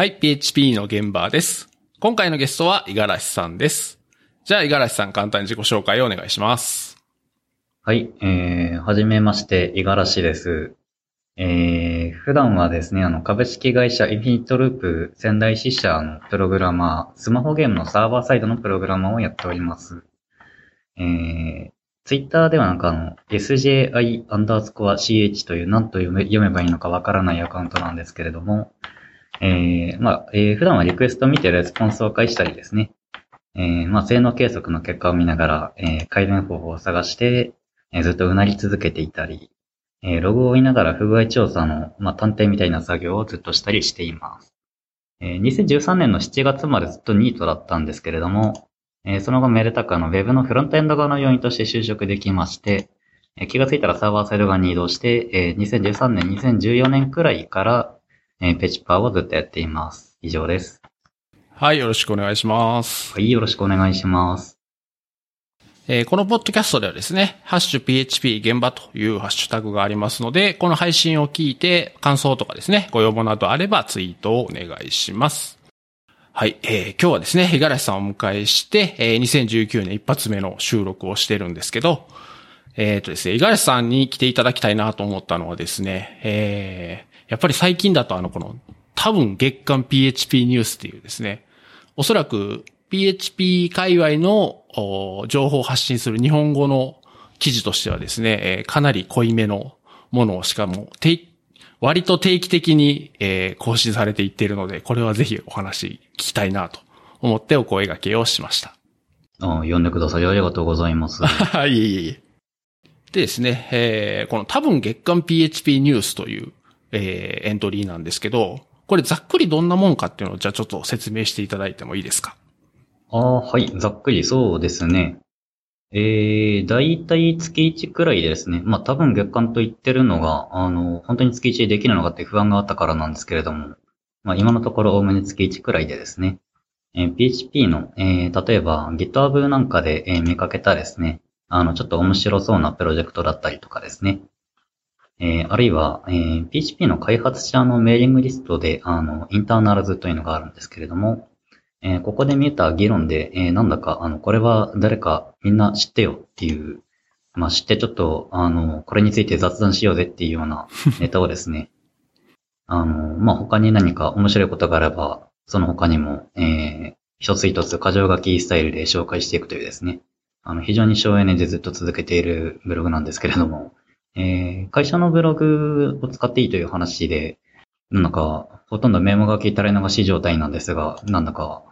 はい、PHP の現場です。今回のゲストは五十嵐さんです。じゃあ、五十嵐さん簡単に自己紹介をお願いします。はい、えー、はじめまして、五十嵐です。えー、普段はですね、あの、株式会社インフィニットループ仙台支社のプログラマー、スマホゲームのサーバーサイドのプログラマーをやっております。えー、ツイッターではなんかあの、sji アンダースコア ch という何と読め読めばいいのかわからないアカウントなんですけれども、えー、まあ、えー、普段はリクエストを見てレスポンスを返したりですね、えー、まあ、性能計測の結果を見ながら、えー、改善方法を探して、えーずっとうなり続けていたり、えーログを追いながら不具合調査の、まあ、探偵みたいな作業をずっとしたりしています。えー2013年の7月までずっとニートだったんですけれども、えーその後メルタカの Web のフロントエンド側の要員として就職できまして、えー気がついたらサーバーサイド側に移動して、えー2013年、2014年くらいから、えーペチパーをずっとやっています。以上です。はい、よろしくお願いします。はい、よろしくお願いします。えーこのポッドキャストではですね、ハッシュ PHP 現場というハッシュタグがありますので、この配信を聞いて感想とかですね、ご要望などあればツイートをお願いします。はい、えー今日はですね、五十嵐さんをお迎えして、えー2019年一発目の収録をしてるんですけど、えっ、とですね、五十嵐さんに来ていただきたいなと思ったのはですね、えーやっぱり最近だとあの、この、多分月間 PHP ニュースっていうですね、おそらく PHP 界隈のお情報を発信する日本語の記事としてはですね、えーかなり濃いめのものをしかも定割と定期的に、えー更新されていっているので、これはぜひお話聞きたいなと思ってお声掛けをしました。あ呼んでくださりありがとうございます。はい、いえいえいえ。でですね、えーこの多分月間 PHP ニュースという、えーエントリーなんですけど、これざっくりどんなもんかっていうのをじゃあちょっと説明していただいてもいいですか？ああ、はい。ざっくりそうですね。えー、だいたい月1くらいですね。まあ多分月間と言ってるのが、あの、本当に月1でできるのかって不安があったからなんですけれども、まあ今のところおおむね月1くらいでですね。えー PHP の、えー、例えば GitHub なんかで、えー見かけたですね。あの、ちょっと面白そうなプロジェクトだったりとかですね。えーあるいは、えー PHP の開発者のメーリングリストで、あの、インターナルズというのがあるんですけれども、えーここで見えた議論で、えーなんだか、あの、これは誰かみんな知ってよっていう、まあ、知ってちょっと、あの、これについて雑談しようぜっていうような ネタをですね、あの、まあ、他に何か面白いことがあれば、その他にも、えー一つ一つ箇条書きスタイルで紹介していくというですね、あの、非常に省エネでずっと続けているブログなんですけれども、えー会社のブログを使っていいという話で、なんか、ほとんどメモ書き垂れ流し状態なんですが、なんだか、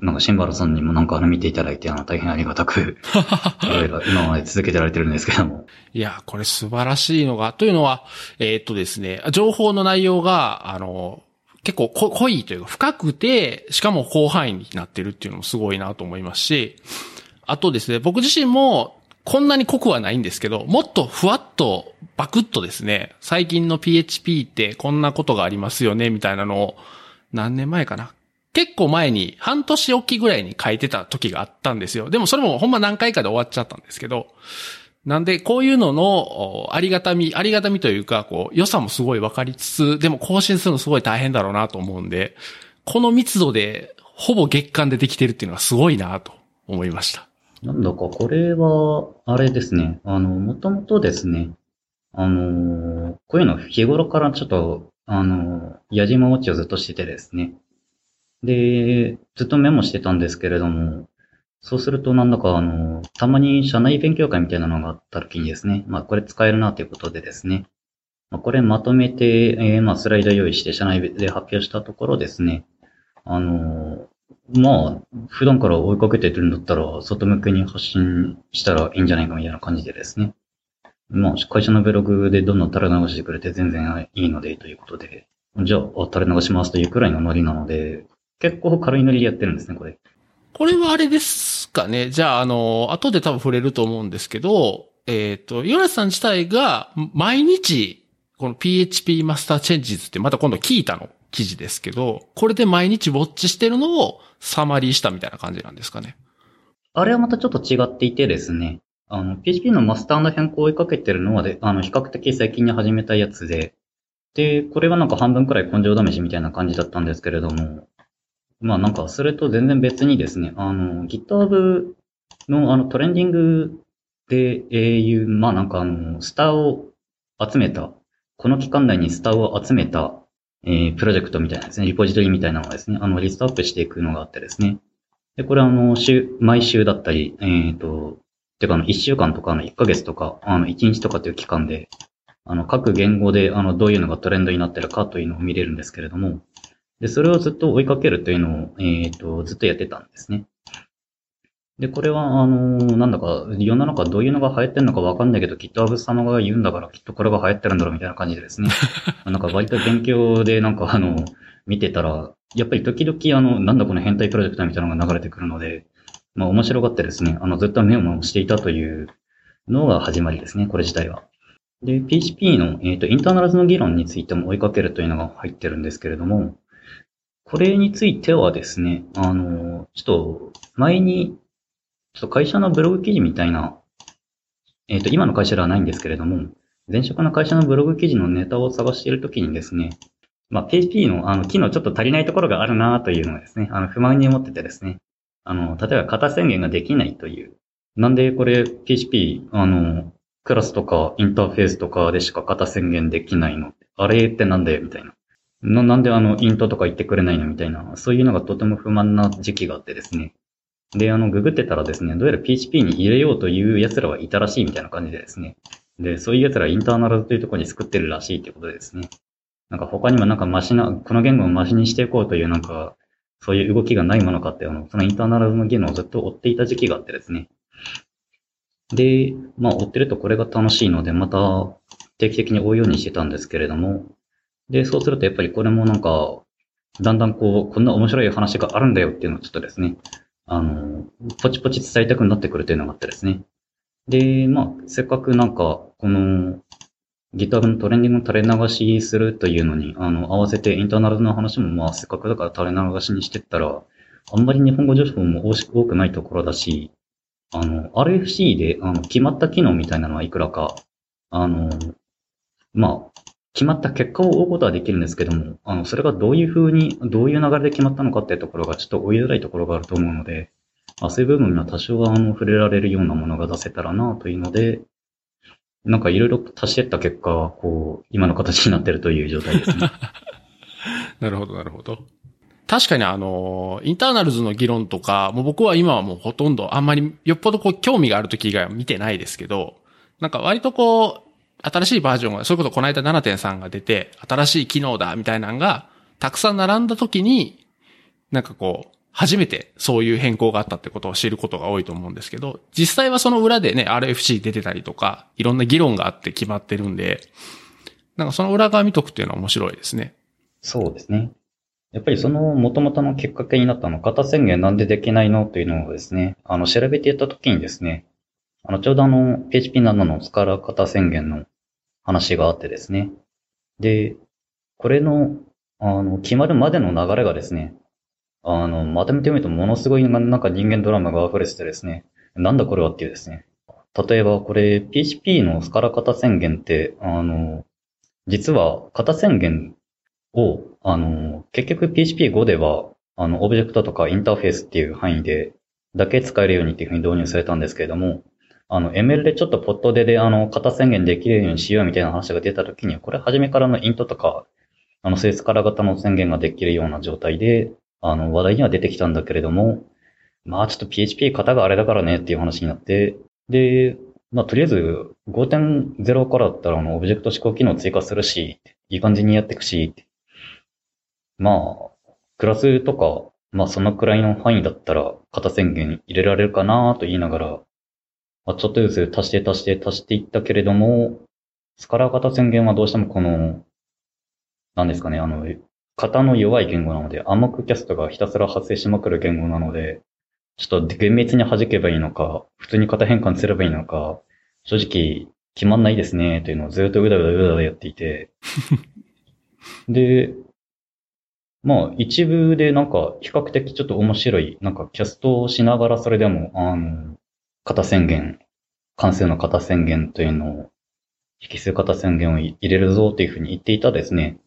なんかシンバルさんにもなんか見ていただいて、あの大変ありがたく、いろいろ今まで続けてられてるんですけども。いや、これ素晴らしいのが、というのは、えーっとですね、情報の内容が、あの、結構こ濃いというか深くて、しかも広範囲になってるっていうのもすごいなと思いますし、あとですね、僕自身もこんなに濃くはないんですけど、もっとふわっと、バクッとですね、最近の PHP ってこんなことがありますよね、みたいなのを、何年前かな。結構前に、半年おきぐらいに書いてた時があったんですよ。でもそれもほんま何回かで終わっちゃったんですけど、なんで、こういうのの、ありがたみ、ありがたみというか、こう、良さもすごい分かりつつ、でも更新するのすごい大変だろうなと思うんで、この密度で、ほぼ月間でできてるっていうのはすごいなと思いました。なんだか、これは、あれですね。あの、もともとですね、あの、こういうの日頃からちょっと、あの、矢島ウォッチをずっとしててですね。で、ずっとメモしてたんですけれども、そうするとなんだかあの、たまに社内勉強会みたいなのがあった時にですね、まあこれ使えるなということでですね、まあ、これまとめて、えーまあスライド用意して社内で発表したところですね、あの、まあ、普段から追いかけてるんだったら、外向けに発信したらいいんじゃないかみたいな感じでですね。まあ、会社のブログでどんどん垂れ流してくれて全然いいのでということで、じゃあ、垂れ流しますというくらいのノリなので、結構軽いノリでやってるんですね、これ。これはあれですかね。じゃあ、あの、後で多分触れると思うんですけど、えっ、と、ヨナさん自体が毎日、この PHP マスターチェンジズってまた今度聞いたの？記事ですけど、これで毎日ウォッチしてるのをサマリーしたみたいな感じなんですかね。あれはまたちょっと違っていてですね、あの、PHP のマスターの変更を追いかけてるのはで、あの、比較的最近に始めたやつで、で、これはなんか半分くらい根性試しみたいな感じだったんですけれども、まあなんかそれと全然別にですね、あの、GitHub のあのトレンディングでいう、まあなんかあの、スターを集めた、この期間内にスターを集めた、えー、プロジェクトみたいなですね、リポジトリみたいなのがですね、あの、リストアップしていくのがあってですね。で、これあの、週、毎週だったり、えっ、ー、と、てかあの、1週間とかあの1ヶ月とか、あの、1日とかという期間で、あの、各言語で、あの、どういうのがトレンドになってるかというのを見れるんですけれども、で、それをずっと追いかけるというのを、えっ、ー、と、ずっとやってたんですね。で、これは、あのー、なんだか、世の中どういうのが流行ってるのかわかんないけど、GitHub 様が言うんだから、きっとこれが流行ってるんだろうみたいな感じでですね。なんか割と勉強で、なんかあの、見てたら、やっぱり時々あの、なんだこの変態プロジェクトみたいなのが流れてくるので、まあ面白がってですね、あの、ずっと目を回していたというのが始まりですね、これ自体は。で、PHP の、えっ、ー、と、インターナルズの議論についても追いかけるというのが入ってるんですけれども、これについてはですね、あの、ちょっと、前にちょっと会社のブログ記事みたいな、えっ、ー、と、今の会社ではないんですけれども、前職の会社のブログ記事のネタを探しているときにですね、まあ、PHP のあの機能ちょっと足りないところがあるなというのをですね、あの不満に思っててですね、あの、例えば型宣言ができないという。なんでこれ PHP、あの、クラスとかインターフェースとかでしか型宣言できないのあれってなんでみたいな。な、なんであの、イントとか言ってくれないのみたいな、そういうのがとても不満な時期があってですね。で、あの、ググってたらですね、どうやら PHP に入れようという奴らはいたらしいみたいな感じでですね。で、そういう奴らインターナルズというところに作ってるらしいってことでですね。なんか他にもなんかマシな、この言語をマシにしていこうというなんか、そういう動きがないものかって、あの、そのインターナルズの技能をずっと追っていた時期があってですね。で、まあ追ってるとこれが楽しいので、また定期的に追うようにしてたんですけれども、で、そうするとやっぱりこれもなんか、だんだんこう、こんな面白い話があるんだよっていうのをちょっとですね、あの、ポチポチ伝えたくなってくるというのがあってですね。で、まあ、せっかくなんか、この、ギターのトレンディング垂れ流しするというのに、あの、合わせてインターナルの話もまあ、せっかくだから垂れ流しにしてったら、あんまり日本語情報も多くないところだし、あの、RFC で、あの、決まった機能みたいなのはいくらか、あの、まあ、決まった結果を追うことはできるんですけども、あの、それがどういう風に、どういう流れで決まったのかっていうところがちょっと追いづらいところがあると思うので、まあ、そういう部分には多少はあの触れられるようなものが出せたらなというので、なんかいろいろ足してった結果、こう、今の形になってるという状態ですね。なるほど、なるほど。確かにあの、インターナルズの議論とか、もう僕は今はもうほとんどあんまりよっぽどこう興味がある時以外は見てないですけど、なんか割とこう、新しいバージョンが、そういうことこの間7.3が出て、新しい機能だみたいなのが、たくさん並んだ時に、なんかこう、初めてそういう変更があったってことを知ることが多いと思うんですけど、実際はその裏でね、RFC 出てたりとか、いろんな議論があって決まってるんで、なんかその裏側見とくっていうのは面白いですね。そうですね。やっぱりその元々のきっかけになったの、型宣言なんでできないのというのをですね、あの、調べていった時にですね、あの、ちょうどあの、PHP7 のスカラ型宣言の話があってですね。で、これの、あの、決まるまでの流れがですね、あの、まとめてみるとものすごいなんか人間ドラマが溢れててですね、なんだこれはっていうですね。例えばこれ PHP のスカラ型宣言って、あの、実は型宣言を、あの、結局 PHP5 では、あの、オブジェクトとかインターフェースっていう範囲でだけ使えるようにっていうふうに導入されたんですけれども、あの、ML でちょっとポットでで、あの、型宣言できるようにしようみたいな話が出たときに、これ初めからのイントとか、あの、セースカラ型の宣言ができるような状態で、あの、話題には出てきたんだけれども、まあちょっと PHP 型があれだからねっていう話になって、で、まあとりあえず5.0からだったらあの、オブジェクト思考機能追加するし、いい感じにやっていくし、まあ、クラスとか、まあそのくらいの範囲だったら型宣言入れられるかなと言いながら、まあ、ちょっとずつ足して足して足していったけれども、スカラー型宣言はどうしてもこの、なんですかね、あの、型の弱い言語なので、暗黙キャストがひたすら発生しまくる言語なので、ちょっと厳密に弾けばいいのか、普通に型変換すればいいのか、正直決まんないですね、というのをずっとうだうだうだやっていて、で、まあ一部でなんか比較的ちょっと面白い、なんかキャストをしながらそれでも、あの、型宣言、関数の型宣言というのを引数型宣言を入れるぞっていうふうに言っていたですね、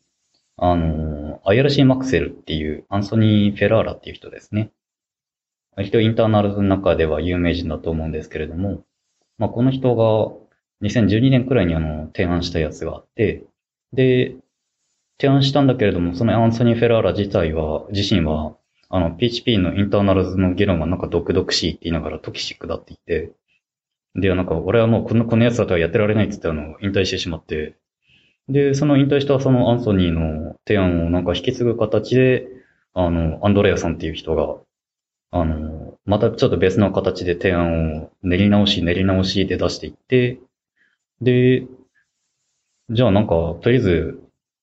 あの、IRC マクセルっていうアンソニー・フェラーラっていう人ですね。割とインターナルズの中では有名人だと思うんですけれども、まあ、この人が2012年くらいにあの、提案したやつがあって、で、提案したんだけれども、そのアンソニー・フェラーラ自体は、自身は、あの、PHP のインターナルズの議論がなんか毒々しいって言いながらトキシックだって言って、で、なんか、俺はもうこの、このやつだとはやってられないって言ってあの、引退してしまって、で、その引退したそのアンソニーの提案をなんか引き継ぐ形で、あの、アンドレアさんっていう人が、あの、またちょっと別の形で提案を練り直し、練り直しで出していって、で、じゃあなんか、とりあえず、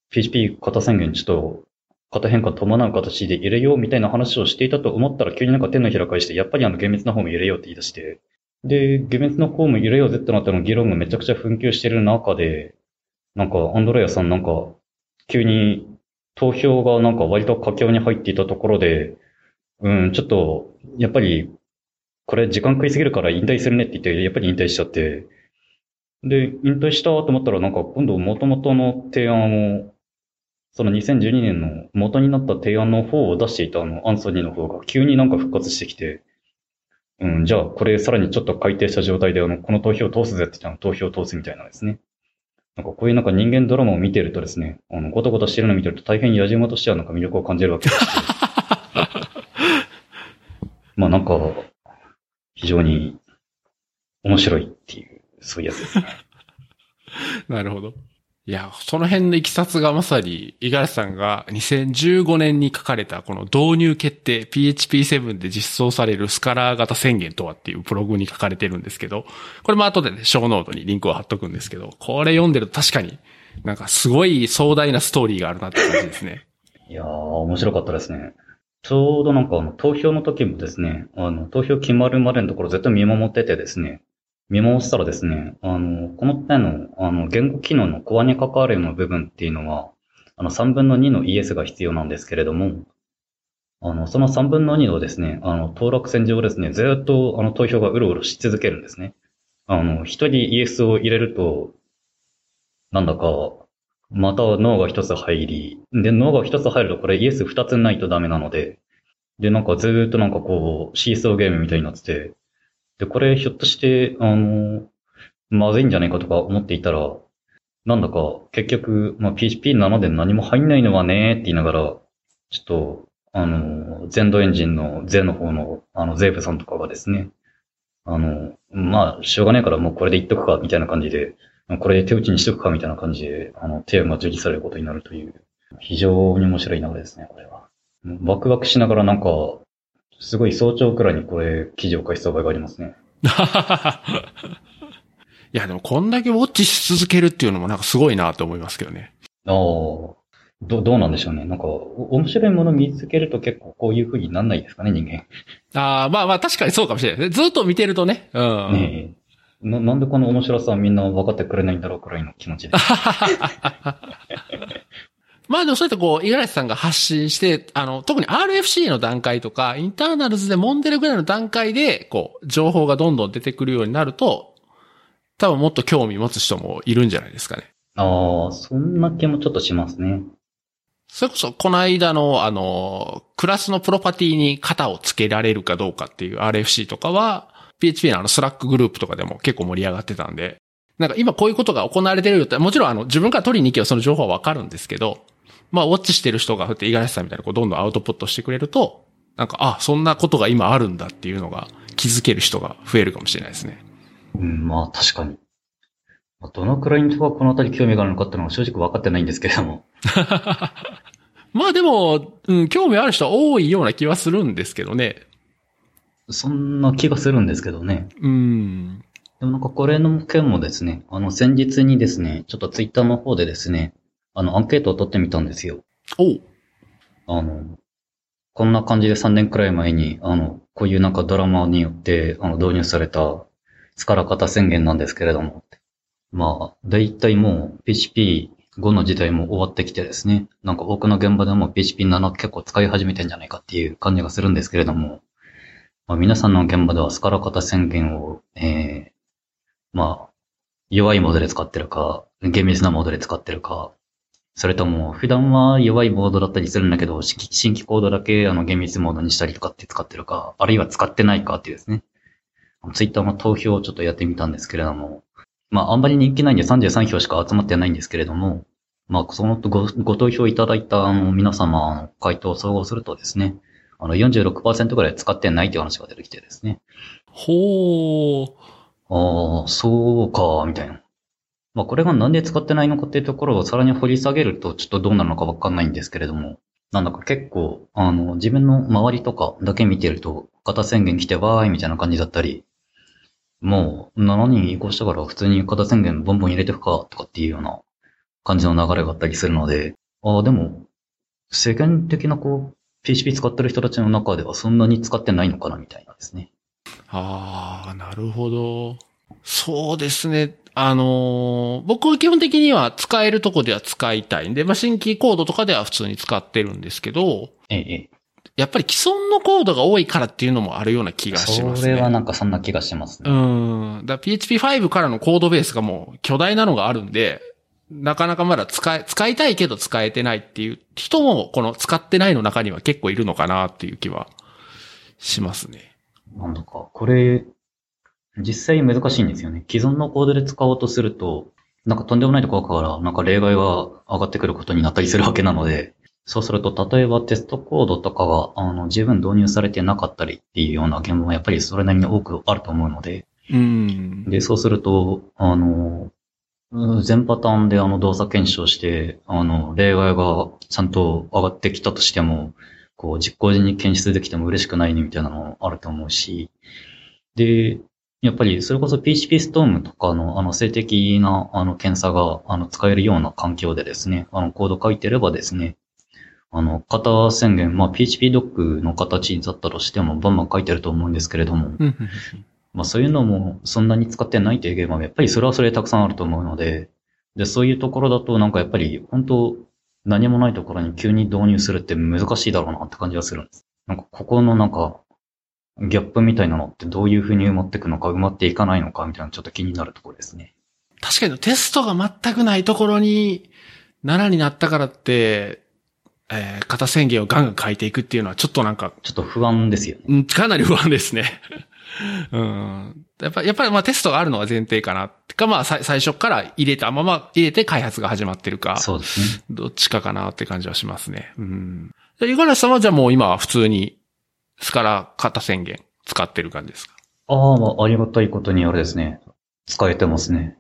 PHP 型宣言ちょっと、型変化伴う形で入れようみたいな話をしていたと思ったら急になんか手のひら返して、やっぱりあの厳密な方も入れようって言い出して、で、厳密な方も入れようぜってなったの議論がめちゃくちゃ紛糾してる中で、なんか、アンドレアさんなんか、急に投票がなんか割と佳境に入っていたところで、うん、ちょっと、やっぱり、これ時間食いすぎるから引退するねって言って、やっぱり引退しちゃって、で、引退したと思ったらなんか今度元々の提案を、その2012年の元になった提案の方を出していたあのアンソニーの方が急になんか復活してきて、うん、じゃあこれさらにちょっと改定した状態であの、この投票を通すぜって言ったら投票を通すみたいなんですね。なんかこういうなんか人間ドラマを見てるとですね、あの、ごとごとしてるのを見てると大変野島としてはなんか魅力を感じるわけです。まあなんか、非常に面白いっていう、そういうやつですね。なるほど。いや、その辺のいきさつがまさに、五十嵐さんが2015年に書かれたこの導入決定 PHP7 で実装されるスカラー型宣言とはっていうプログに書かれてるんですけど、これも後でね、ショーノートにリンクを貼っとくんですけど、これ読んでると確かになんかすごい壮大なストーリーがあるなって感じですね。いやー、面白かったですね。ちょうどなんかあの投票の時もですね、あの投票決まるまでのところ絶対見守っててですね、見守ってたらですね、あの、この手の、あの、言語機能のコアに関わるような部分っていうのは、あの、3分の2の Yes が必要なんですけれども、あの、その3分の2のですね、あの、当落線上ですね、ずっと、あの、投票がうろうろし続けるんですね。あの、一人 ES を入れると、なんだか、また脳が一つ入り、で、脳が一つ入るとこれ ES 二つないとダメなので、で、なんかずっとなんかこう、シーソーゲームみたいになってて、で、これひょっとして、あの、まずいんじゃないかとか思っていたら、なんだか結局、まあ、PHP7 で何も入んないのはねって言いながら、ちょっと、あの、ゼンドエンジンのゼの方の、あの、ゼーブさんとかがですね、あの、まあ、しょうがないからもうこれで言っとくか、みたいな感じで、これで手打ちにしとくか、みたいな感じで、あの、テーマ受理されることになるという、非常に面白い流れですね、これは。ワクワクしながらなんか、すごい早朝くらいにこれ、記事を書いた場合がありますね。いや、でもこんだけウォッチし続けるっていうのもなんかすごいなと思いますけどね。ああ。ど、どうなんでしょうね。なんか、面白いもの見つけると結構こういう風になんないですかね、人間。ああ、まあまあ確かにそうかもしれないですね。ずっと見てるとね。うん。ねな、なんでこの面白さはみんな分かってくれないんだろうくらいの気持ちです。まあでもそういったこう、五十嵐さんが発信して、あの、特に RFC の段階とか、インターナルズで揉んでるぐらいの段階で、こう、情報がどんどん出てくるようになると、多分もっと興味持つ人もいるんじゃないですかね。ああ、そんな気もちょっとしますね。それこそ、この間の、あの、クラスのプロパティに型をつけられるかどうかっていう RFC とかは、PHP のあの Slack グループとかでも結構盛り上がってたんで、なんか今こういうことが行われてるよって、もちろんあの自分から取りに行けばその情報はわかるんですけど、まあ、ウォッチしてる人が、ふって、五十嵐さんみたいな、こう、どんどんアウトプットしてくれると、なんか、あ、そんなことが今あるんだっていうのが気づける人が増えるかもしれないですね。うん、まあ、確かに。どのくらいの人がこのあたり興味があるのかっていうのは正直分かってないんですけれども。まあでも、うん、興味ある人は多いような気はするんですけどね。そんな気がするんですけどね。うん。でもなんかこれの件もですね、あの先日にですね、ちょっとツイッターの方でですね、あの、アンケートを取ってみたんですよ。おあの、こんな感じで3年くらい前に、あの、こういうなんかドラマによって、あの、導入された、スカラ型宣言なんですけれども。まあ、だいたいもう PHP5 の時代も終わってきてですね、なんか多くの現場でも PHP7 結構使い始めてんじゃないかっていう感じがするんですけれども、まあ、皆さんの現場ではスカラ型宣言を、ええー、まあ、弱いモードで使ってるか、厳密なモードで使ってるか、それとも、普段は弱いモードだったりするんだけど、新規コードだけあの厳密モードにしたりとかって使ってるか、あるいは使ってないかっていうですね。ツイッターの投票をちょっとやってみたんですけれども、まあ、あんまり人気ないんで33票しか集まってないんですけれども、まあ、そのごご投票いただいたあの皆様の回答を総合するとですね、あの46%ぐらい使ってないっていう話が出てきてですね。ほー。ああ、そうか、みたいな。まあ、これがなんで使ってないのかっていうところをさらに掘り下げるとちょっとどうなるのかわかんないんですけれども、なんだか結構、あの、自分の周りとかだけ見てると、型宣言来てわーいみたいな感じだったり、もう7人移行したから普通に型宣言ボンボン入れてくかとかっていうような感じの流れがあったりするので、ああ、でも、世間的なこう、PHP 使ってる人たちの中ではそんなに使ってないのかなみたいなですね。ああ、なるほど。そうですね。あのー僕は基本的には使えるとこでは使いたいんで、まあ、新規コードとかでは普通に使ってるんですけど、ええ、ええ。やっぱり既存のコードが多いからっていうのもあるような気がしますね。それはなんかそんな気がしますね。うん。だから PHP5 からのコードベースがもう巨大なのがあるんで、なかなかまだ使い、使いたいけど使えてないっていう人も、この使ってないの中には結構いるのかなっていう気はしますね。なんだか、これ、実際難しいんですよね。既存のコードで使おうとすると、なんかとんでもないところから、なんか例外が上がってくることになったりするわけなので、そうすると、例えばテストコードとかが、あの、十分導入されてなかったりっていうような現場もやっぱりそれなりに多くあると思うので、うん。で、そうすると、あの、うん全パターンであの動作検証して、あの、例外がちゃんと上がってきたとしても、こう、実行時に検出できても嬉しくないねみたいなのもあると思うし、で、やっぱりそれこそ PHP ストームとかのあの静的なあの検査があの使えるような環境でですね、あのコード書いてればですね、あの、型宣言、まあ PHP ドックの形だったとしてもバンバン書いてると思うんですけれども、うんまあそういうのもそんなに使ってないというゲームはやっぱりそれはそれでたくさんあると思うので、で、そういうところだとなんかやっぱり本当何もないところに急に導入するって難しいだろうなって感じがするんです。なんかここのなんかギャップみたいなのってどういう風に埋まっていくのか埋まっていかないのかみたいなのちょっと気になるところですね。確かにテストが全くないところに7になったからって、えー、型宣言をガンガン書いていくっていうのはちょっとなんか、ちょっと不安ですよね。うんかなり不安ですね。うん。やっぱやっぱりまあテストがあるのは前提かな。かまあさ最初から入れたまま入れて開発が始まってるか。そうですね。どっちかかなって感じはしますね。うん。で五十嵐さんはじゃあもう今は普通にスカラ型宣言使ってる感じですか？ああ、まあありがたいことにあれですね。使えてますね。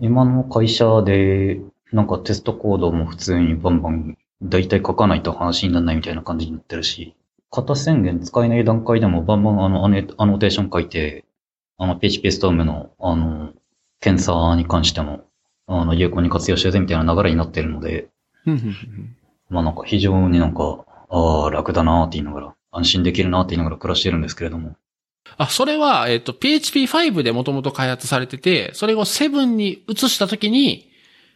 今の会社で、なんかテストコードも普通にバンバン、だいたい書かないと話にならないみたいな感じになってるし、型宣言使えない段階でもバンバンあのアネアノテーション書いて、あの PHP ストームのあの、検査に関しても、あの、有効に活用しようぜみたいな流れになってるので、まあなんか非常になんか、ああ、楽だなーって言いながら、安心できるなーって言いながら暮らしてるんですけれども、あ、それは、えっ、と、PHP5 でもともと開発されてて、それを7に移したときに、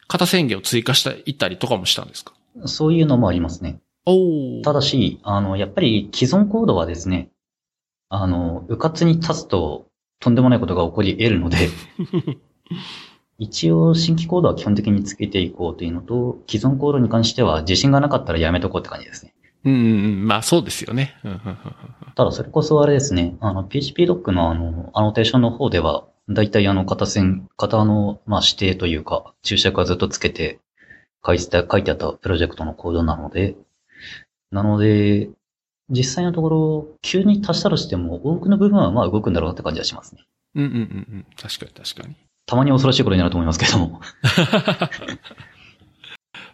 型宣言を追加していったりとかもしたんですか？そういうのもありますね。おー。ただし、あの、やっぱり既存コードはですね、あの、うかつに立つととんでもないことが起こり得るので、一応新規コードは基本的につけていこうというのと、既存コードに関しては自信がなかったらやめとこうって感じですね。うん。まあそうですよね。ただそれこそあれですね、あの、PHP ドックのあの、アノテーションの方では、だいたいあの、型線、型の、まあ、指定というか、注釈はずっとつけて、書いてた、書いてあったプロジェクトのコードなので、なので、実際のところ、急に足したとしても、多くの部分はまあ動くんだろうなって感じはしますね。うんうんうんうん。確かに確かに。たまに恐ろしいことになると思いますけども。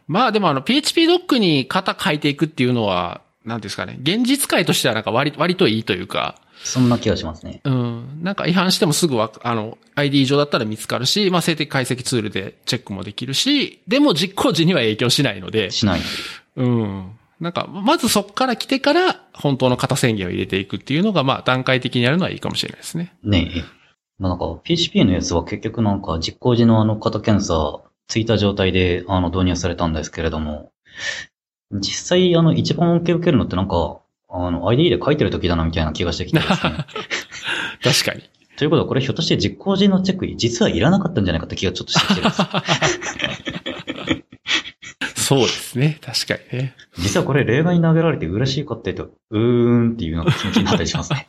まあでもあの PHP ドックに型書いていくっていうのは、なんですかね。現実界としてはなんか割割といいというか、そんな気がしますね。うん。なんか違反してもすぐわか、あの、ID 上だったら見つかるし、まあ静的解析ツールでチェックもできるし、でも実行時には影響しないので、しない。うん。なんか、まずそこから来てから、本当の型宣言を入れていくっていうのが、まあ段階的にやるのはいいかもしれないですね。ねえ。まあなんか、PHP のやつは結局なんか、実行時のあの型検査、ついた状態で、あの、導入されたんですけれども、実際、あの、一番恩恵を受けるのってなんか、あの、ID で書いてる時だなみたいな気がしてきてですね。確かに。ということはこれひょっとして実行時のチェック、実はいらなかったんじゃないかって気がちょっとしてきてるんです。そうですね。確かにね。実はこれ例外に投げられて嬉しいかって言うと、うーんっていうような気持ちになったりしますね。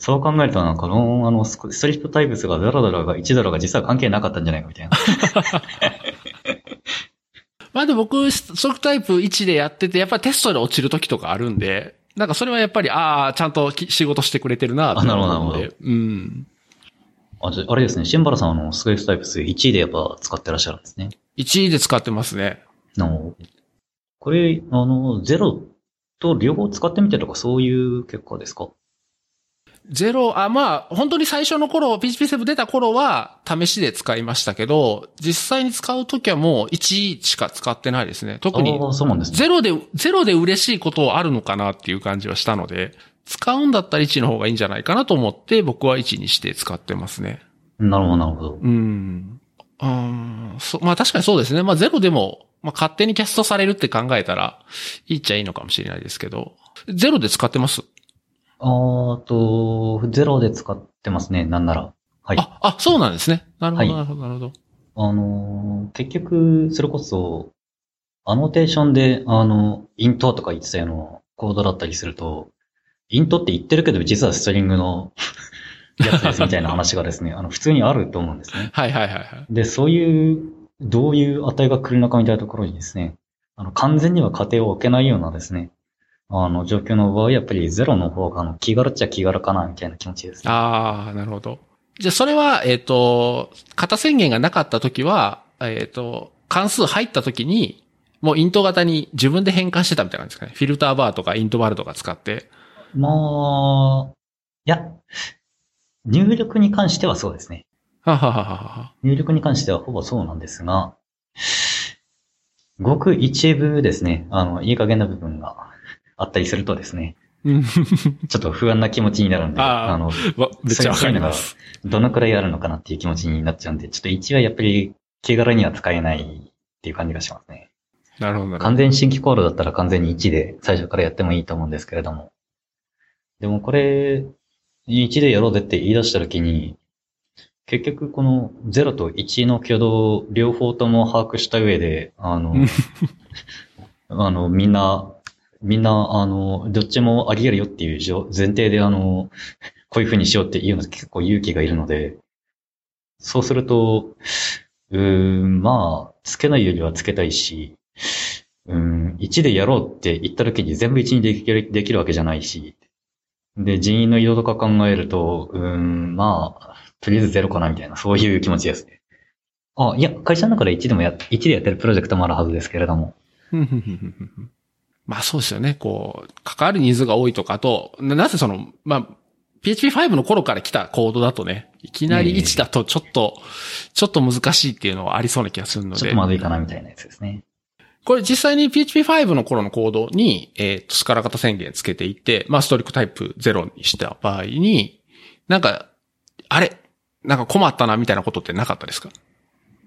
そう考えると、なんかこの、あの、ストリップタイプスが0ドルが1ドルが実は関係なかったんじゃないかみたいな。まあで僕、ストリップタイプ1でやってて、やっぱりテストで落ちる時とかあるんで、なんかそれはやっぱり、ああ、ちゃんと仕事してくれてるなあ なるほど思うのでうん。あ、じゃああれですね、シンバラさんはあの、ストリップタイプス1位でやっぱ使ってらっしゃるんですね。1位で使ってますね。の、これ、あの、ゼロと両方使ってみてとかそういう結果ですか？ゼロ、あ、まあ、本当に最初の頃、PHP7 出た頃は、試しで使いましたけど、実際に使うときはもう1しか使ってないですね。特に。ゼロで、ゼロで嬉しいことあるのかなっていう感じはしたので、使うんだったら1の方がいいんじゃないかなと思って、僕は1にして使ってますね。なるほど、なるほど。うん。うん、そまあ確かにそうですね。まあゼロでも、まあ勝手にキャストされるって考えたら、いいっちゃいいのかもしれないですけど、ゼロで使ってます？あーと、ゼロで使ってますね、なんなら。はい。あ、あ、そうなんですね。なるほど、はいなるほど、なるほど。あのー結局、それこそ、アノテーションで、あの、イントとか言ってたようなコードだったりすると、イントって言ってるけど、実はストリングの やつですみたいな話がですね、あの、普通にあると思うんですね。はいはいはいはい。で、そういう、どういう値が来るのかみたいなところにですね、あの、完全には仮定を置けないようなですね、あの、状況の場合、やっぱりゼロの方が、あの、気軽っちゃ気軽かな、みたいな気持ちですね。ああ、なるほど。じゃあそれは、えっ、と、型宣言がなかったときは、えっ、と、関数入ったときに、もうイント型に自分で変換してたみたいなんですかね。フィルターバーとかイントバルとか使って。まあ、いや、入力に関してはそうですね。ははははは。入力に関してはほぼそうなんですが、ごく一部ですね、あの、いい加減な部分があったりするとですね、うん。ちょっと不安な気持ちになるんで、あの、わめっちゃわかります。どのくらいあるのかなっていう気持ちになっちゃうんで、ちょっと1はやっぱり気軽には使えないっていう感じがしますね。なるほど、完全新規コードだったら完全に1で最初からやってもいいと思うんですけれども。でもこれ、1でやろうぜって言い出したときに、結局この0と1の挙動を両方とも把握した上で、あのうん、あの、みんな、みんな、あの、どっちもあり得るよっていう前提で、あの、こういう風にしようっていうの結構勇気がいるので、そうすると、うん、まあ、つけないよりはつけたいし、うん、1でやろうって言った時に全部1にできるできるわけじゃないし、で、人員の移動とか考えると、うん、まあ、とりあえずゼロかなみたいな、そういう気持ちですね。あ、いや、会社の中で1でもや、1でやってるプロジェクトもあるはずですけれども。まあそうですよね。こう、関わる人数が多いとかと、ななぜその、まあ、PHP5 の頃から来たコードだとね、いきなり1だとちょっと、ちょっと難しいっていうのはありそうな気がするのでちょっと。まずいかなみたいなやつですね。これ実際に PHP5 の頃のコードに、えっ、と、スカラ型宣言つけていって、まあ、ストリックタイプ0にした場合に、なんか、あれなんか困ったなみたいなことってなかったですか？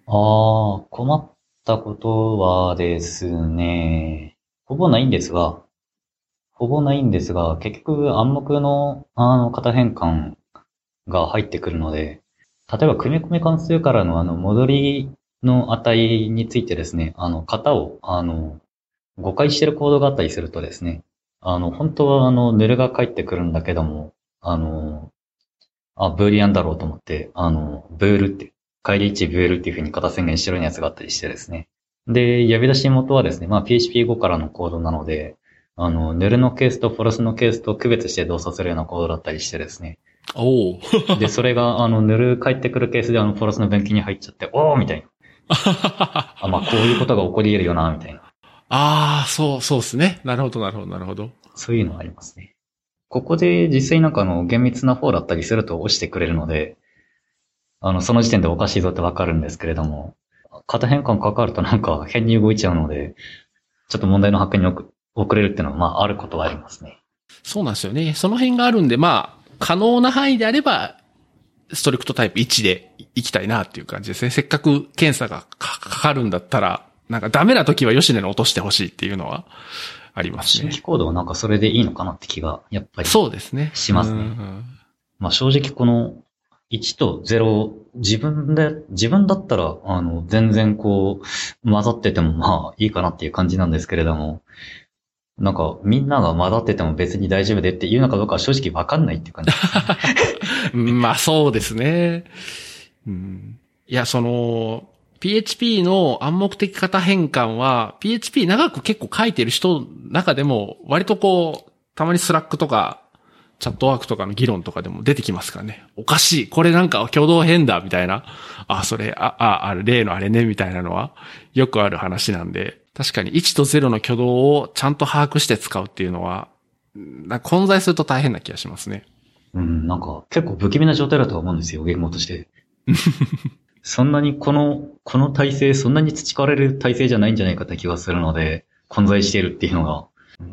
ああ、困ったことはですね、ほぼないんですが、ほぼないんですが、結局暗黙の、あの、型変換が入ってくるので、例えば組み込み関数からのあの、戻りの値についてですね、あの、型を、あの、誤解してるコードがあったりするとですね、あの、本当はあの、ヌルが返ってくるんだけども、あの、あ、ブーリアンだろうと思って、あの、ブールって、帰り1ブールっていう風に型宣言してるやつがあったりしてですね。で、呼び出し元はですね、まあ PHP5 からのコードなので、あの、ヌルのケースとフォルスのケースと区別して動作するようなコードだったりしてですね。おお。で、それが、あの、ヌル帰ってくるケースであの、フォルスの分岐に入っちゃって、おーみたいな。あ、まあ、こういうことが起こり得るよな、みたいな。ああ、そう、そうですね。なるほど、なるほど、なるほど。そういうのはありますね。ここで実際なんかあの、厳密な方だったりすると落ちてくれるので、あの、その時点でおかしいぞってわかるんですけれども、型変換かかるとなんか変に動いちゃうので、ちょっと問題の発見に遅遅れるっていうのは、まあ、あることはありますね。そうなんですよね。その辺があるんで、まあ、可能な範囲であれば、ストリクトタイプ1で行きたいなっていう感じですね。せっかく検査がかかかるんだったら、なんかダメな時は吉根の落としてほしいっていうのはありますね新規。コードはなんかそれでいいのかなって気が、やっぱり。そうですね。しますねうんまあ正直この、1と0、自分で、自分だったら、あの、全然こう、混ざっててもまあいいかなっていう感じなんですけれども、なんか、みんなが混ざってても別に大丈夫でっていうのかどうかは正直わかんないっていう感じです。まあそうですね。うん、いや、その、PHP の暗黙的型変換は、PHP 長く結構書いてる人の中でも、割とこう、たまに Slack とか、チャットワークとかの議論とかでも出てきますからね。おかしい。これなんか挙動変だ、みたいな。あ、それ、あ、あ、あれ、例のあれね、みたいなのは、よくある話なんで、確かに1と0の挙動をちゃんと把握して使うっていうのは、混在すると大変な気がしますね。うん、なんか結構不気味な状態だとは思うんですよ、言語として。そんなにこの、この体制、そんなに培われる体制じゃないんじゃないかって気がするので、混在しているっていうのが、うん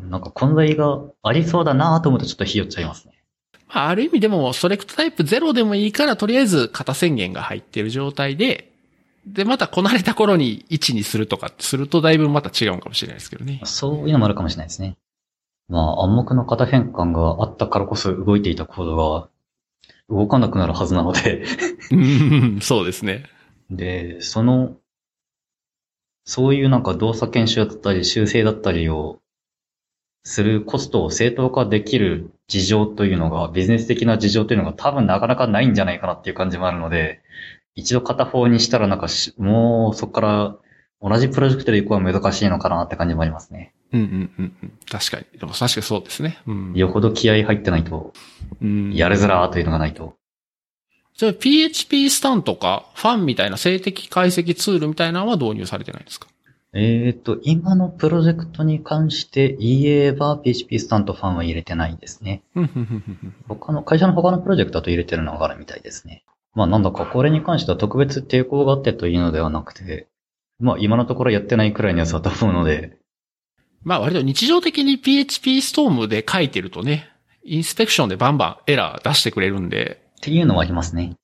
なんか混在がありそうだなと思うとちょっとひよっちゃいますね。まあ、ある意味でも、ストレクトタイプ0でもいいから、とりあえず型宣言が入っている状態で、で、またこなれた頃に1にするとかするとだいぶまた違うかもしれないですけどね。そういうのもあるかもしれないですね。まあ暗黙の型変換があったからこそ動いていたコードが動かなくなるはずなので、う んそうですね。で、その、そういうなんか動作研修だったり修正だったりをするコストを正当化できる事情というのが、ビジネス的な事情というのが多分なかなかないんじゃないかなっていう感じもあるので、一度片方にしたらなんかし、もうそこから同じプロジェクトで行くのは難しいのかなって感じもありますね。うんうんうんうん。確かに。でも確かにそうですね。うん。よほど気合入ってないと、うん、やるづらーというのがないと。じゃあ PHP スタンとか、ファンみたいな静的解析ツールみたいなのは導入されてないんですか？えっ、と、今のプロジェクトに関して言えば PHP スタントファンは入れてないですね。他の、会社の他のプロジェクトだと入れてるのがあるみたいですね。まあなんだかこれに関しては特別抵抗があってというのではなくて、まあ今のところやってないくらいのやつだと思うので、まあ割と日常的に PHP ストームで書いてるとね、インスペクションでバンバンエラー出してくれるんで、っていうのはありますね。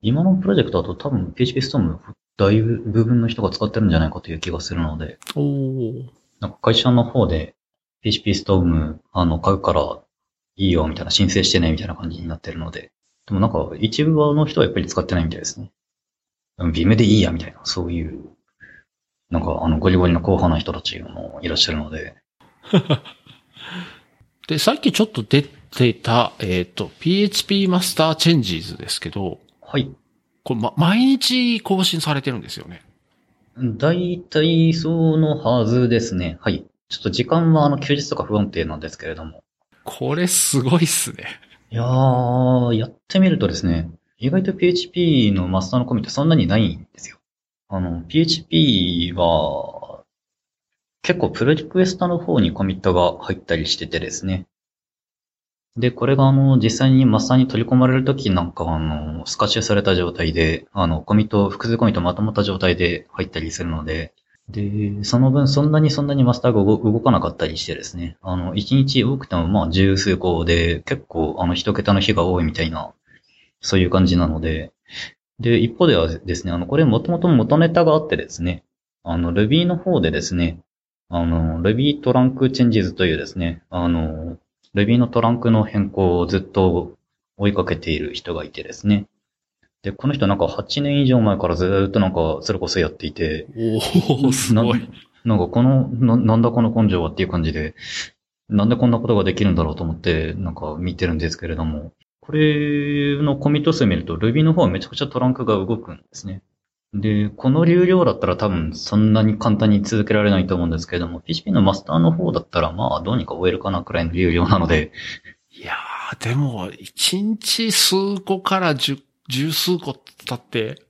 今のプロジェクトだと多分 PHP ストーム大部分の人が使ってるんじゃないかという気がするので、おー。なんか会社の方で PHP ストームあの買うからいいよみたいな申請してねみたいな感じになってるので、でもなんか一部の人はやっぱり使ってないみたいですね。 Vim でいいやみたいな、そういう、なんかあのゴリゴリの硬派の人たちもいらっしゃるので、で、さっきちょっと出てた、えっ、と、PHP マスターチェンジーズですけど、はい。これ、ま、毎日更新されてるんですよね。大体そのはずですね。はい。ちょっと時間はあの休日とか不安定なんですけれども。これすごいっすね。いやー、やってみるとですね、意外と PHP のマスターのコミってそんなにないんですよ。あの、PHP は、結構プロリクエストの方にコミットが入ったりしててですね。で、これがあの、実際にマスターに取り込まれるときなんかあの、スカッシュされた状態で、あの、コミット、複数コミットまとまった状態で入ったりするので、で、その分そんなにそんなにマスターが動かなかったりしてですね、あの、一日多くてもまあ十数個で、結構あの一桁の日が多いみたいな、そういう感じなので、で、一方ではですね、あの、これもともと元ネタがあってですね、あの、Ruby の方でですね、あの、Ruby トランクチェンジズというですね、あの、Ruby のトランクの変更をずっと追いかけている人がいてですね。で、この人なんか8年以上前からずっとなんかそれこそやっていて、おー、すごい。ななんかこのな、なんだこの根性はっていう感じで、なんでこんなことができるんだろうと思って、なんか見てるんですけれども、これのコミット数見ると Ruby の方はめちゃくちゃトランクが動くんですね。で、この流量だったら多分そんなに簡単に続けられないと思うんですけれども、PHP のマスターの方だったらまあどうにか終えるかなくらいの流量なので、いやー、でも、一日数個から十、十数個経って、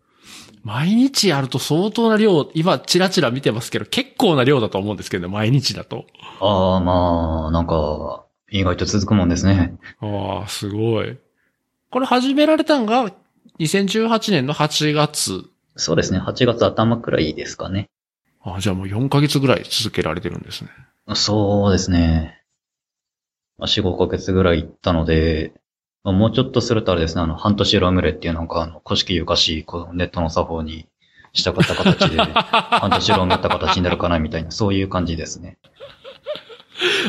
毎日やると相当な量、今チラチラ見てますけど、結構な量だと思うんですけどね、毎日だと。ああまあ、なんか、意外と続くもんですね。ああ、すごい。これ始められたのが、2018年の8月。そうですね、8月頭くらいですかね。あじゃあもう4ヶ月ぐらい続けられてるんですね。そうですね。まあ、4、5ヶ月ぐらい行ったので、まあ、もうちょっとするとあれですね、あの、半年ロムレっていうなんか、あの、古式ゆかしい、こう、ネットの作法にしたかった形で、半年ロムった形になるかな、みたいな、そういう感じですね。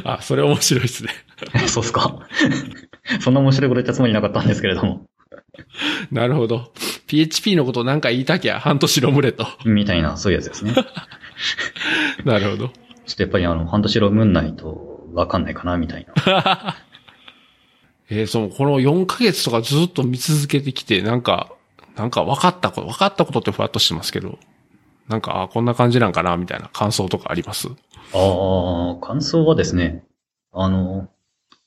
あ、それ面白いですね。そうっすか？そんな面白いこと言ったつもりなかったんですけれども。なるほど。PHP のことなんか言いたきゃ半年ロムれと。みたいな、そういうやつですね。なるほど。ちょっとやっぱりあの、半年ロムんないとわかんないかな、みたいな。えー、その、この4ヶ月とかずっと見続けてきて、なんか、なんか分かったこと、分かったことってふわっとしてますけど、なんか、あこんな感じなんかな、みたいな感想とかあります？ああ、感想はですね、あの、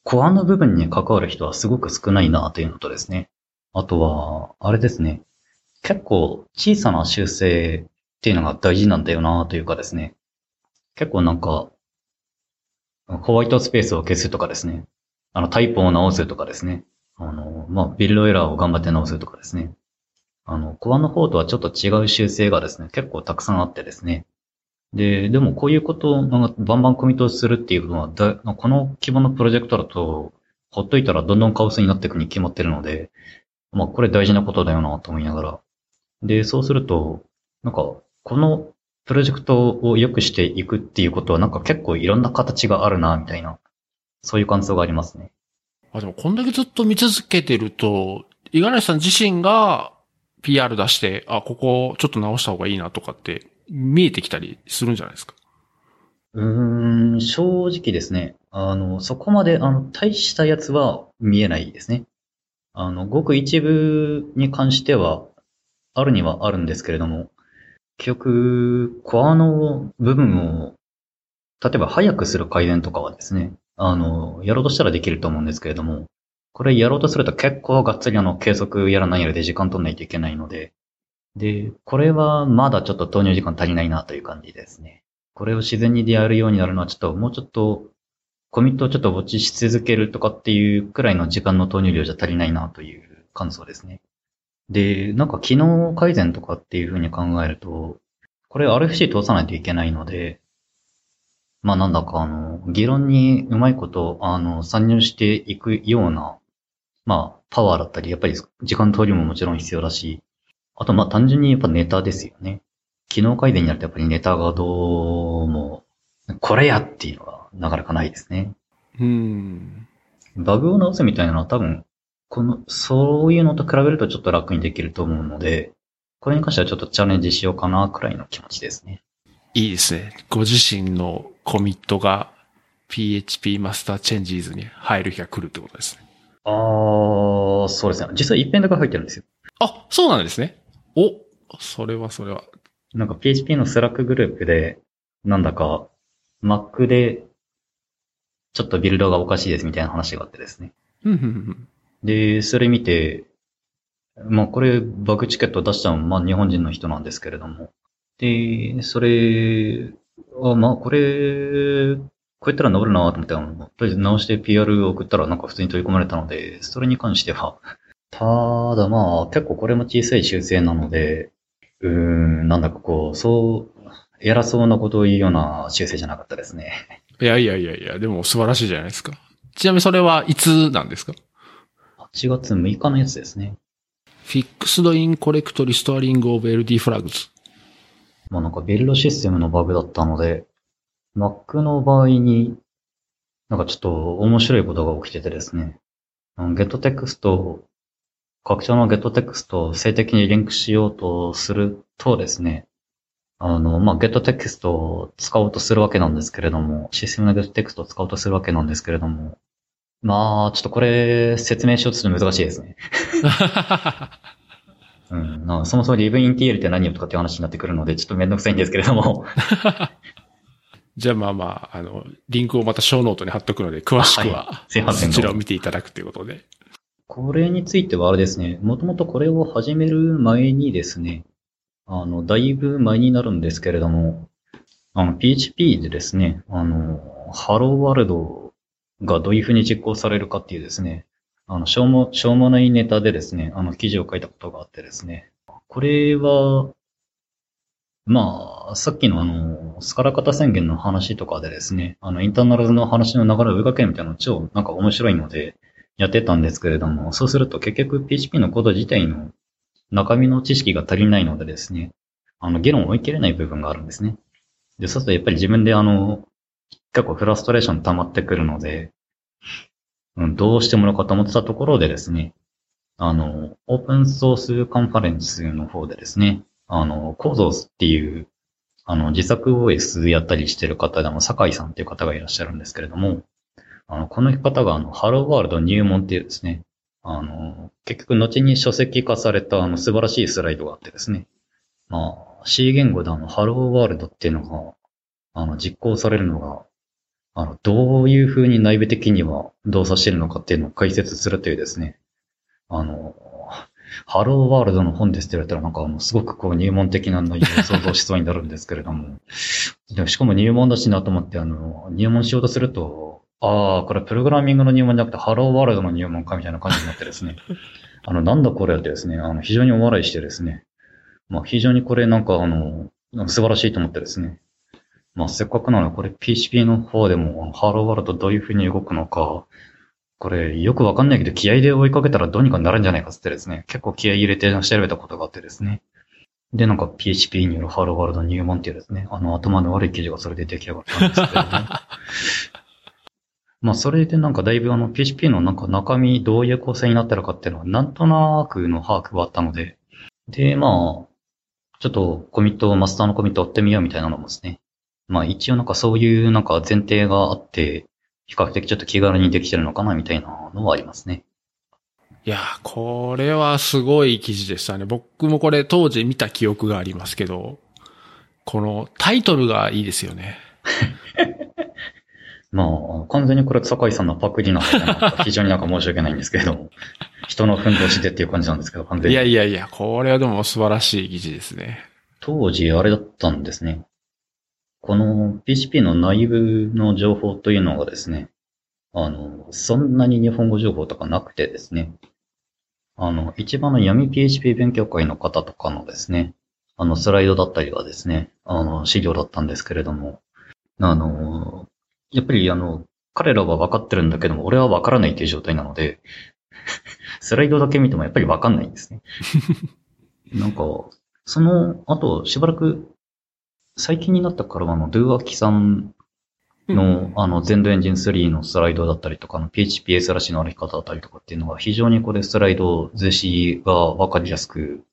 コアの部分に関わる人はすごく少ないなというのとですね。あとは、あれですね。結構小さな修正っていうのが大事なんだよなというかですね。結構なんか、ホワイトスペースを消すとかですね。あの、タイプを直すとかですね。あの、まあ、ビルドエラーを頑張って直すとかですね。あの、コアの方とはちょっと違う修正がですね、結構たくさんあってですね。で、でもこういうことをバンバンコミットするっていうのはだ、この規模のプロジェクトだと、ほっといたらどんどんカオスになっていくに決まってるので、まあこれ大事なことだよなと思いながら。で、そうすると、なんか、このプロジェクトを良くしていくっていうことはなんか結構いろんな形があるな、みたいな、そういう感想がありますね。あ、でもこんだけずっと見続けてると、五十嵐さん自身が PR 出して、あ、ここちょっと直した方がいいなとかって見えてきたりするんじゃないですか？うーん、正直ですね。あの、そこまで、あの、大したやつは見えないですね。あの、ごく一部に関しては、あるにはあるんですけれども、結局、コアの部分を、例えば早くする改善とかはですね、あの、やろうとしたらできると思うんですけれども、これやろうとすると結構がっつりあの、計測やらないやらで時間取んないといけないので、で、これはまだちょっと投入時間足りないなという感じですね。これを自然にでやるようになるのはちょっともうちょっとコミットをちょっとウォッチし続けるとかっていうくらいの時間の投入量じゃ足りないなという感想ですね。で、なんか機能改善とかっていうふうに考えると、これ RFC 通さないといけないので、まあなんだかあの、議論にうまいことあの、参入していくような、まあ、パワーだったり、やっぱり時間通りももちろん必要だし、あとまあ単純にやっぱネタですよね。機能改善になるとやっぱりネタがどうも、これやっていうのがなかなかないですね。うん。バグを直すみたいなのは多分、この、そういうのと比べるとちょっと楽にできると思うので、これに関してはちょっとチャレンジしようかなくらいの気持ちですね。いいですね。ご自身のコミットが PHP マスターチェンジーズに入る日が来るってことですね。あー、そうですね。実際一遍だけ入ってるんですよ。あ、そうなんですね。お、それはそれは。なんか PHP の Slack グループで、なんだか Mac でちょっとビルドがおかしいですみたいな話があってですね。で、それ見て、まあこれバグチケット出したのまあ日本人の人なんですけれども。で、それ、あまあこれ、こうやったら治るなと思って、とりあえず直して PR を送ったらなんか普通に取り込まれたので、それに関しては、ただまあ結構これも小さい修正なので、うーん、なんだかこう、そう、偉そうなことを言うような修正じゃなかったですね。いやいやいやいや、でも素晴らしいじゃないですか。ちなみにそれはいつなんですか ?8 月6日のやつですね。Fixed in Correct Restoring of LD Flags。まあなんかビルドシステムのバグだったので、Mac の場合に、なんかちょっと面白いことが起きててですね。GetText 拡張の GetText を静的にリンクしようとするとですね、あの、まあ、GetText を使おうとするわけなんですけれども、システムの GetText を使おうとするわけなんですけれども、まあ、ちょっとこれ説明しようとすると難しいですね。うん、そもそも libintl って何よとかっていう話になってくるので、ちょっとめんどくさいんですけれども。じゃあまあまあ、あの、リンクをまたショーノートに貼っとくので、詳しくは、はい、そちらを見ていただくということで。これについてはあれですね、もともとこれを始める前にですね、あの、だいぶ前になるんですけれども、あの、PHP でですね、あの、ハローワールドがどういうふうに実行されるかっていうですね、あの、しょうも、しょうもないネタでですね、あの、記事を書いたことがあってですね、これは、まあ、さっきのあの、スカラ型宣言の話とかでですね、あの、インターナルズの話の流れを追いかけるみたいなの超なんか面白いので、やってたんですけれども、そうすると結局 PHP のコード自体の中身の知識が足りないのでですね、あの、議論を追い切れない部分があるんですね。で、そうするとやっぱり自分であの、結構フラストレーション溜まってくるので、うん、どうしてものかと思ってたところでですね、あの、オープンソースカンファレンスの方でですね、あの、コーゾースっていう、あの、自作 OS やったりしてる方でも、酒井さんっていう方がいらっしゃるんですけれども、あの、この方が、あの、ハローワールド入門っていうですね、あの、結局、後に書籍化された、あの、素晴らしいスライドがあってですね、まあ、C 言語であの、ハローワールドっていうのが、あの、実行されるのが、あの、どういう風に内部的には動作してるのかっていうのを解説するというですね、あの、ハローワールドの本ですって言われたらなんかあの、すごくこう入門的な内容を想像しそうになるんですけれども、でもしかも入門だしなと思ってあの、入門しようとすると、ああ、これプログラミングの入門じゃなくてハローワールドの入門かみたいな感じになってですね、あの、なんだこれってですね、あの、非常にお笑いしてですね、まあ非常にこれなんかあの、素晴らしいと思ってですね、まあせっかくならこれ PHP の方でもハローワールドどういう風に動くのか、これ、よくわかんないけど、気合で追いかけたらどうにかなるんじゃないかってですね、結構気合入れて調べたことがあってですね。で、なんか PHP によるハローワールド入門っていうですね、あの頭の悪い記事がそれで出来上がったんですけどね。まあ、それでなんかだいぶあの PHP のなんか中身どういう構成になってるかっていうのはなんとなくの把握があったので、で、まあ、ちょっとコミット、マスターのコミット追ってみようみたいなのもですね。まあ一応なんかそういうなんか前提があって、比較的ちょっと気軽にできてるのかなみたいなのはありますね。いや、これはすごい記事でしたね。僕もこれ当時見た記憶がありますけど、このタイトルがいいですよね。まあ、完全にこれ坂井さんのパクリなので、非常になんか申し訳ないんですけれども、人の奮闘してっていう感じなんですけど、完全に。いやいやいや、これはでも素晴らしい記事ですね。当時あれだったんですね。この PHP の内部の情報というのがですね、あの、そんなに日本語情報とかなくてですね、あの、一番の闇 PHP 勉強会の方とかのですね、あの、スライドだったりはですね、あの、資料だったんですけれども、あの、やっぱりあの、彼らは分かってるんだけども、俺は分からないっていう状態なので、スライドだけ見てもやっぱり分かんないんですね。なんか、その後、しばらく最近になったからあの、ドゥアキさんの、あの、ゼンドエンジン3のスライドだったりとか、の PHPS らしの歩き方だったりとかっていうのが、非常にこれスライド、図示がわかりやすく、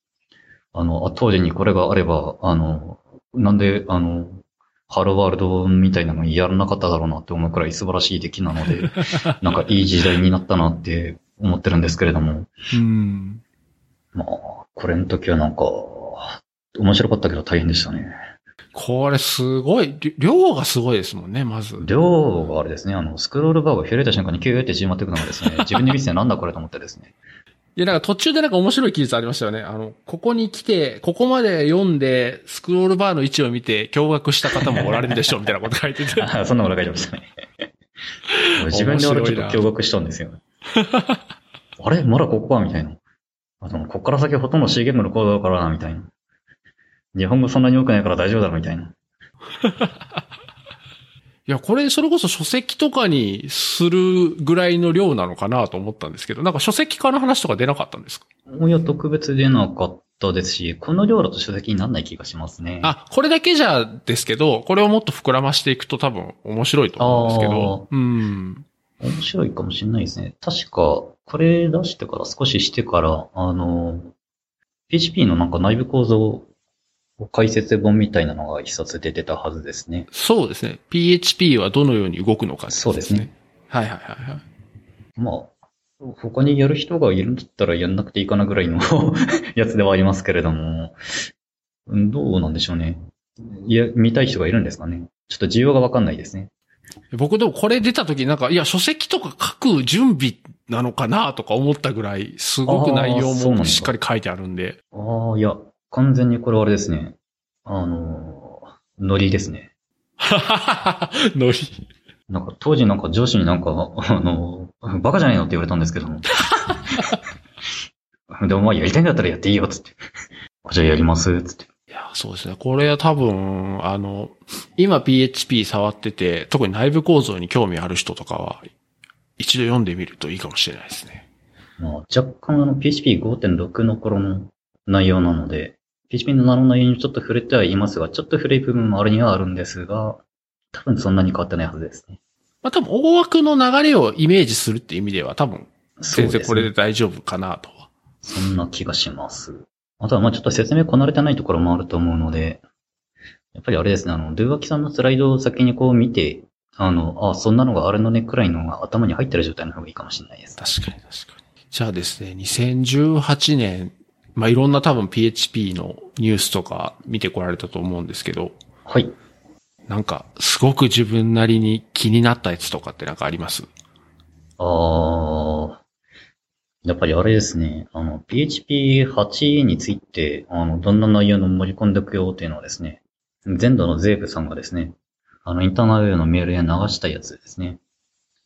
あの、当時にこれがあれば、あの、なんで、あの、ハローワールドみたいなのやらなかっただろうなって思うくらい素晴らしい出来なので、なんかいい時代になったなって思ってるんですけれども。うん。まあ、これの時はなんか、面白かったけど大変でしたね。これすごい、量がすごいですもんね、まず。量があれですね、あの、スクロールバーが開いた瞬間にキューって縮まっていくのがですね、自分で見てなんだこれと思ってですね。いや、なんか途中でなんか面白い記述ありましたよね。あの、ここに来て、ここまで読んで、スクロールバーの位置を見て、驚愕した方もおられるでしょう、みたいなこと書いてて。そんなこと書いてましたね。自分で俺ちょっと驚愕したんですよ。あれ？まだここかみたいな。あの、こっから先ほとんど C ゲームのコードだからな、みたいな。日本語そんなに多くないから大丈夫だろ、みたいな。いや、これ、それこそ書籍とかにするぐらいの量なのかなと思ったんですけど、なんか書籍化の話とか出なかったんですか？いや、特別出なかったですし、この量だと書籍にならない気がしますね。あ、これだけじゃですけど、これをもっと膨らましていくと多分面白いと思うんですけど。うん。面白いかもしれないですね。確か、これ出してから少ししてから、あの、PHP のなんか内部構造解説本みたいなのが一冊出てたはずですね。そうですね。PHP はどのように動くのか、ね、そうですね。はいはいはいはい。まあ、他にやる人がいるんだったらやんなくていいかなぐらいの やつではありますけれども、どうなんでしょうね。いや、見たい人がいるんですかね。ちょっと需要がわかんないですね。僕でもこれ出た時なんか、いや、書籍とか書く準備なのかなとか思ったぐらい、すごく内容もしっかり書いてあるんで。ああ、いや、完全にこれあれですね。あの、ノリですね。ノリ。なんか当時なんか上司になんか、あの、バカじゃないのって言われたんですけども。でもまあやりたいんだったらやっていいよ、つって。じゃあやります、つって。いや、そうですね。これは多分、あの、今 PHP 触ってて、特に内部構造に興味ある人とかは、一度読んでみるといいかもしれないですね。まあ、若干あの PHP5.6 の頃の内容なので、PHP の名の内容にちょっと触れてはいますが、ちょっと古い部分もあるにはあるんですが、多分そんなに変わってないはずですね。まあ多分大枠の流れをイメージするっていう意味では多分、全然これで大丈夫かなとはそんな気がします。あとは、まあちょっと説明こなれてないところもあると思うので、やっぱりあれですね、あの、ドゥーワキさんのスライドを先にこう見て、あの、あ、そんなのがあるのねくらいのが頭に入ってる状態の方がいいかもしれないです。確かに確かに。じゃあですね、2018年、まあ、いろんな多分 PHP のニュースとか見てこられたと思うんですけど、はい。なんか、すごく自分なりに気になったやつとかってなんかあります？ああ、やっぱりあれですね、あの、PHP8 について、あの、どんな内容の盛り込んでいくよっていうのはですね、全土のゼーブさんがですね、あの、インターナルのメールで流したやつですね。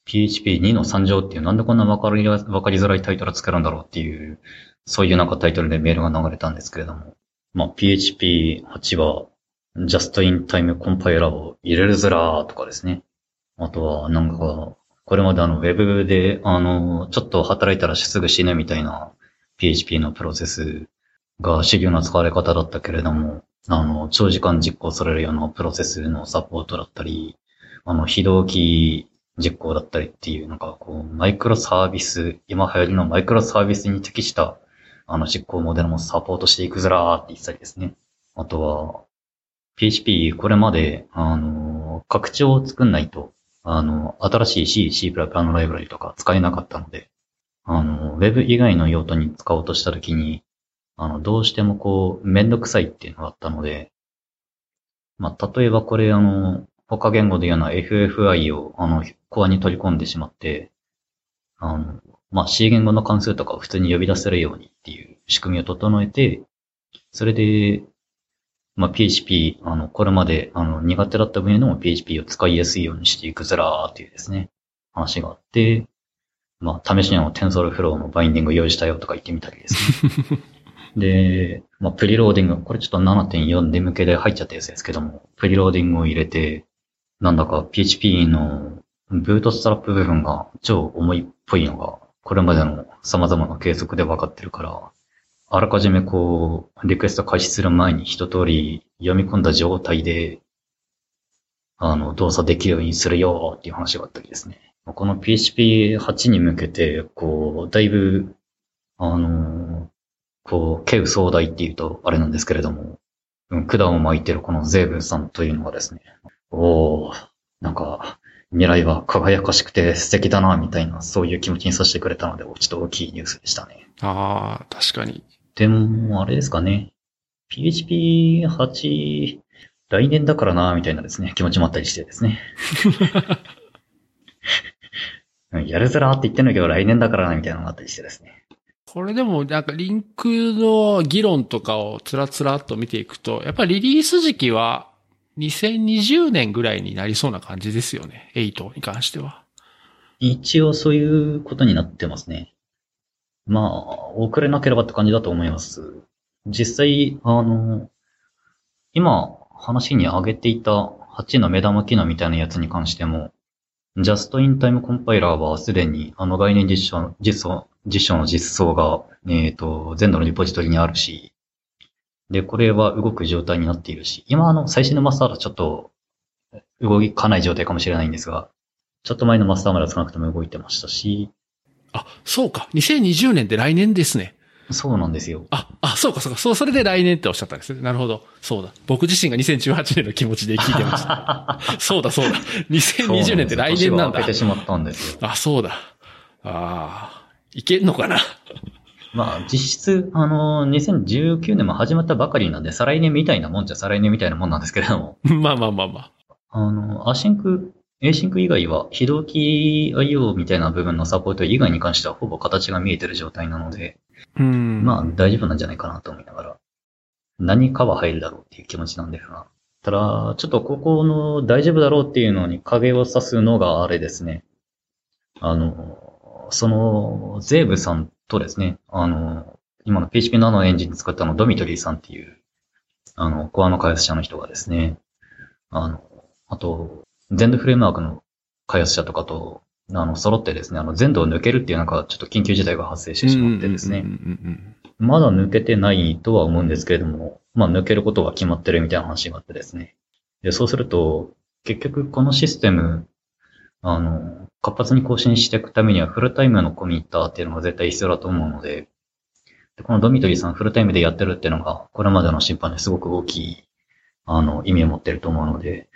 PHP2 の3乗っていう、なんでこんなわかり、わかりづらいタイトルつけるんだろうっていう、そういうなんかタイトルでメールが流れたんですけれども、まあ、PHP8 は、Just in Time Compiler を入れるずらーとかですね。あとは、なんか、これまであの、ウェブで、あの、ちょっと働いたらすぐ死ぬみたいな PHP のプロセスが主流な使われ方だったけれども、あの、長時間実行されるようなプロセスのサポートだったり、あの、非同期実行だったりっていう、なんかこう、マイクロサービス、今流行りのマイクロサービスに適した、あの、実行モデルもサポートしていくずらーって言ったりですね。あとは、PHP、これまで、あの、拡張を作んないと、あの、新しい C、C++ のライブラリとか使えなかったので、あの、ウェブ以外の用途に使おうとしたときに、あの、どうしてもこう、めんどくさいっていうのがあったので、まあ、例えばこれあの、他言語で言うような FFI をあの、コアに取り込んでしまって、あの、まあ、C 言語の関数とかを普通に呼び出せるようにっていう仕組みを整えて、それで、まあ、PHP、あの、これまで、あの、苦手だった分野でも PHP を使いやすいようにしていくぞーっていうですね、話があって、まあ、試しにあの、TensorFlow のバインディング用意したよとか言ってみたりですね。で、まあ、 preloading、これちょっと7.4で向けで入っちゃったやつですけども、 preloading を入れて、なんだか PHP のブートストラップ部分が超重いっぽいのが、これまでの様々な計測で分かってるから、あらかじめこう、リクエスト開始する前に一通り読み込んだ状態で、あの、動作できるようにするよっていう話があったりですね。この PHP8 に向けて、こう、だいぶ、あの、こう、軽壮大っていうとあれなんですけれども、管を巻いてるこのゼーブンさんというのがですね、おー、なんか、未来は輝かしくて素敵だな、みたいな、そういう気持ちにさせてくれたので、ちょっと大きいニュースでしたね。ああ、確かに。でも、あれですかね。PHP8、来年だからな、みたいなですね、気持ちもあったりしてですね。う んやるずらーって言ってんだけど、来年だからな、みたいなのがあったりしてですね。これでもなんかリンクの議論とかをつらつらっと見ていくと、やっぱりリリース時期は2020年ぐらいになりそうな感じですよね。8に関しては。一応そういうことになってますね。まあ、遅れなければって感じだと思います。実際、あの、今話に挙げていた8の目玉機能みたいなやつに関しても、Just in Time Compiler はすでにあの概念実証、実装、実証の実装が、えっ、と、全土のリポジトリにあるし、で、これは動く状態になっているし、今あの、最新のマスターはちょっと動かない状態かもしれないんですが、ちょっと前のマスターまでは少なくとも動いてましたし、あ、そうか。2020年って来年ですね。そうなんですよ。あ、あ、そうかそうか。そう、それで来年っておっしゃったんですね。なるほど。そうだ。僕自身が2018年の気持ちで聞いてました。そうだそうだ。2020年って来年なんだて。しまったんですよ。あ、そうだ。ああ、いけんのかな。まあ、実質、あの、2019年も始まったばかりなんで、再来年みたいなもんじゃ再来年みたいなもんなんですけれども、まあまあまあまあ。あの、 async、async 以外は、非同期 IO みたいな部分のサポート以外に関してはほぼ形が見えてる状態なので、うん。まあ大丈夫なんじゃないかなと思いながら、何かは入るだろうっていう気持ちなんですが、ただ、ちょっとここの大丈夫だろうっていうのに影を差すのがあれですね。あの、その、ゼーブさんとですね、あの、今の PHP 7のエンジン使ったのドミトリーさんっていう、あの、コアの開発者の人がですね、あの、あと、ゼンドフレームワークの開発者とかと、あの、揃ってですね、あの、全土を抜けるっていうなんか、ちょっと緊急事態が発生してしまってですね、まだ抜けてないとは思うんですけれども、まあ抜けることが決まってるみたいな話があってですね。で、そうすると、結局このシステム、あの、活発に更新していくためにはフルタイムのコミッターっていうのが絶対必要だと思うので、でこのドミトリーさんフルタイムでやってるっていうのが、これまでの審判ですごく大きい、あの、意味を持ってると思うので、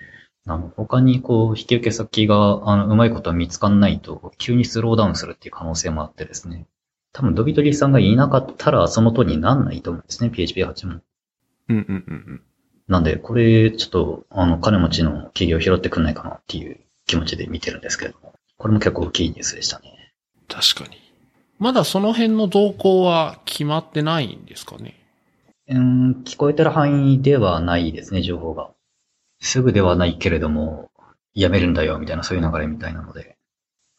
あの、他にこう、引き受け先が、あの、うまいことは見つかんないと、急にスローダウンするっていう可能性もあってですね。多分、ドビトリーさんがいなかったら、その通りになんないと思うんですね、PHP8 も。うんうんうんうん。なんで、これ、ちょっと、あの、金持ちの企業拾ってくんないかなっていう気持ちで見てるんですけれども。これも結構大きいニュースでしたね。確かに。まだその辺の動向は決まってないんですかね？うん、聞こえてる範囲ではないですね、情報が。すぐではないけれども、やめるんだよ、みたいな、そういう流れみたいなので。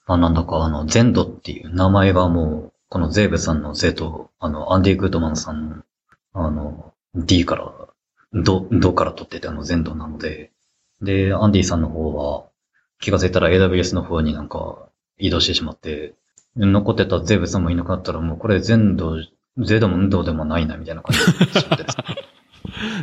まあ、なんだか、あの、ゼンドっていう名前がもう、このゼーブさんのゼと、あの、アンディ・グートマンさんの、あの、D から、ド、ドから取ってて、あの、ゼンドなので、で、アンディさんの方は、気がついたら AWS の方になんか移動してしまって、残ってたゼーブさんもいなくなったら、もうこれ全土、ゼでも運動でもないな、みたいな感じになっってですね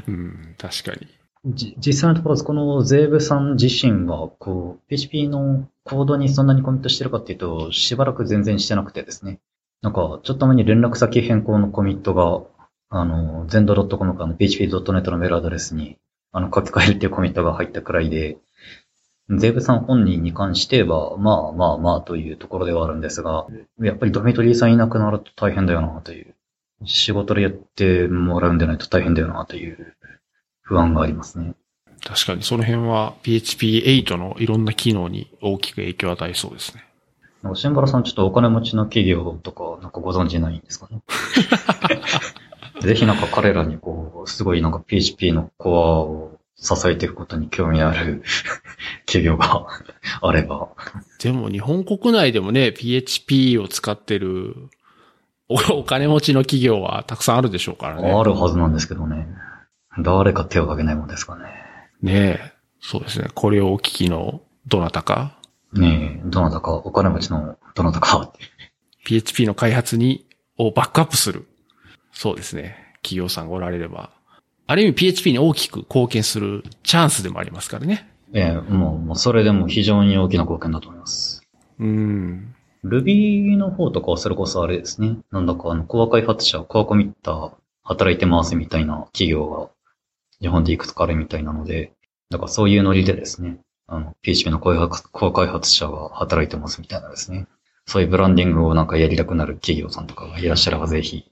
うん、確かに。じ実際のところ、このゼーブさん自身は、こう、PHP のコードにそんなにコミットしてるかっていうと、しばらく全然してなくてですね。なんか、ちょっと前に連絡先変更のコミットが、あの、zendo.com かの php.net のメールアドレスに、あの、書き換えるっていうコミットが入ったくらいで、ゼーブさん本人に関しては、まあまあまあというところではあるんですが、やっぱりドミトリーさんいなくなると大変だよなという。仕事でやってもらうんでないと大変だよなという不安がありますね。確かにその辺は PHP8 のいろんな機能に大きく影響を与えそうですね。シンバラさんちょっとお金持ちの企業とか、なんかご存知ないんですかね？ぜひなんか彼らにこう、すごいなんか PHP のコアを支えていくことに興味ある 企業が あれば。でも日本国内でもね、PHP を使ってるおお金持ちの企業はたくさんあるでしょうからね。あるはずなんですけどね。誰か手を挙げないもんですかね。ねえ。そうですね。これをお聞きのどなたか、ねえ、どなたか、お金持ちのどなたか？PHP の開発に、をバックアップする。そうですね。企業さんがおられれば。ある意味 PHP に大きく貢献するチャンスでもありますからね。ええ、もう、もうそれでも非常に大きな貢献だと思います。うん。Ruby の方とかはそれこそあれですね。なんだかあの、コア開発者、コアコミッター、働いてますみたいな企業が日本でいくつかあるみたいなので、だからそういうノリでですね、あの、PHP のコアコア開発者が働いてますみたいなですね。そういうブランディングをなんかやりたくなる企業さんとかがいらっしゃればぜひ。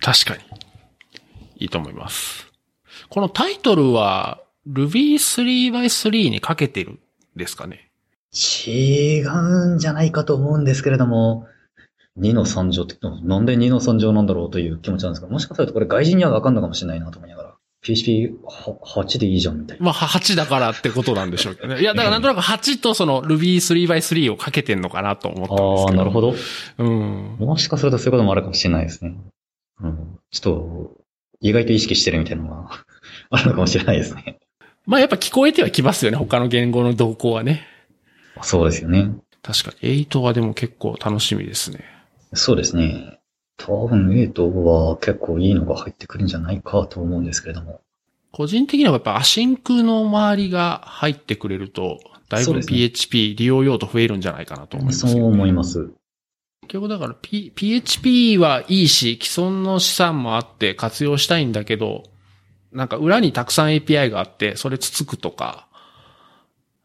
確かに。いいと思います。このタイトルは Ruby 3x3 にかけてるんですかね違うんじゃないかと思うんですけれども、2の3乗って、なんで2の3乗なんだろうという気持ちなんですが、もしかするとこれ外人にはわかんのかもしれないなと思いながら、PHP8 でいいじゃんみたいな。まあ、8だからってことなんでしょうけどね。いや、だからなんとなく8とその Ruby 3x3 をかけてんのかなと思ったんですああ、けど。なるほど。うん。もしかするとそういうこともあるかもしれないですね。うん、ちょっと、意外と意識してるみたいなのが あるのかもしれないですね。まあやっぱ聞こえてはきますよね。他の言語の動向はね。そうですよね。確かに。8はでも結構楽しみですね。そうですね。多分8は結構いいのが入ってくるんじゃないかと思うんですけれども。個人的にはやっぱアシンクの周りが入ってくれると、だいぶ PHP 利用用途増えるんじゃないかなと思いますね。そう思います。結局だから、P、PHP はいいし、既存の資産もあって活用したいんだけど、なんか裏にたくさん API があって、それつつくとか、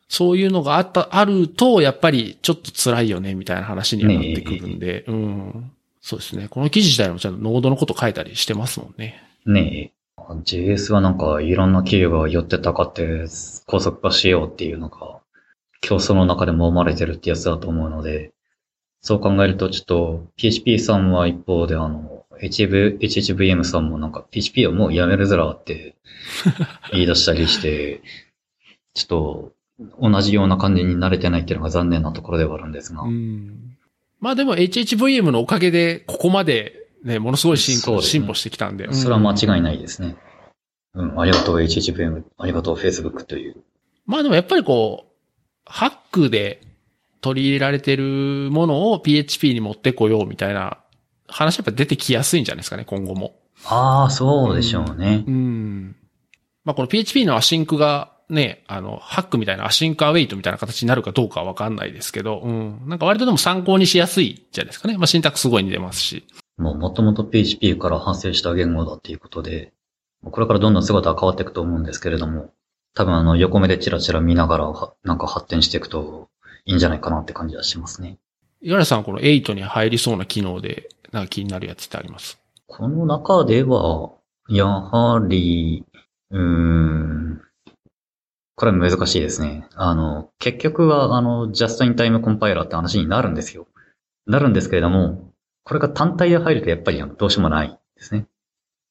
そういうのがあった、あると、やっぱりちょっと辛いよね、みたいな話にはなってくるんで、うん。そうですね。この記事自体もちゃんとノードのこと書いたりしてますもんね。ねえ。JS はなんかいろんな企業が寄ってたかって高速化しようっていうのが競争の中でも生まれてるってやつだと思うので、そう考えるとちょっと PHP さんは一方であの HV HHVM さんもなんか PHP はもうやめるずらって 言い出したりして、ちょっと同じような感じに慣れてないっていうのが残念なところではあるんですが。うん。まあでも HHVM のおかげで、ここまでね、ものすごい進歩、進歩してきたんで。それは間うん違いないですね。うん、ありがとう HHVM、ありがとう Facebook という。まあでもやっぱりこう、ハックで取り入れられてるものを PHP に持ってこようみたいな話やっぱ出てきやすいんじゃないですかね、今後も。ああ、そうでしょうね。うん。まあこの PHP の async がね、あの、ハックみたいな async await みたいな形になるかどうかはわかんないですけど、うん。なんか割とでも参考にしやすいじゃないですかね。まあ syntax すごい似てますし。もう元々 PHP から派生した言語だっていうことで、これからどんどん姿は変わっていくと思うんですけれども、多分あの横目でチラチラ見ながらなんか発展していくといいんじゃないかなって感じはしますね。五十嵐さん、この8に入りそうな機能で、なんか気になるやつってあります？この中では、やはり、うーん、これは難しいですね。あの、結局は、あの、ジャストインタイムコンパイラーって話になるんですよ。なるんですけれども、これが単体で入るとやっぱりどうしようもないですね。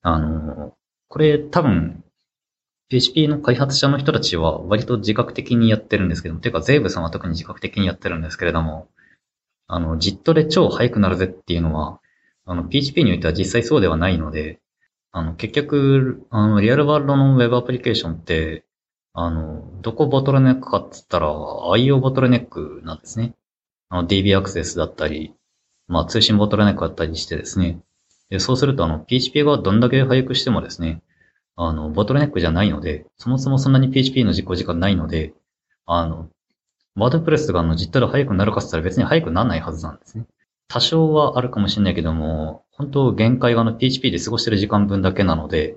あの、これ多分、PHP の開発者の人たちは割と自覚的にやってるんですけども、ていうかゼーブさんは特に自覚的にやってるんですけれども、あの、JIT で超速くなるぜっていうのは、あの、PHP においては実際そうではないので、あの、結局、あの、リアルワールドの Web アプリケーションって、あの、どこボトルネックかって言ったら、IO ボトルネックなんですね。あの、DB アクセスだったり、まあ、通信ボトルネックだったりしてですね。で、そうすると、あの、PHP がどんだけ早くしてもですね、あの、ボトルネックじゃないので、そもそもそんなに PHP の実行時間ないので、あの、ワードプレスがあの実態で速くなるかって言ったら別に速くならないはずなんですね。多少はあるかもしれないけども、本当限界があの PHP で過ごしてる時間分だけなので、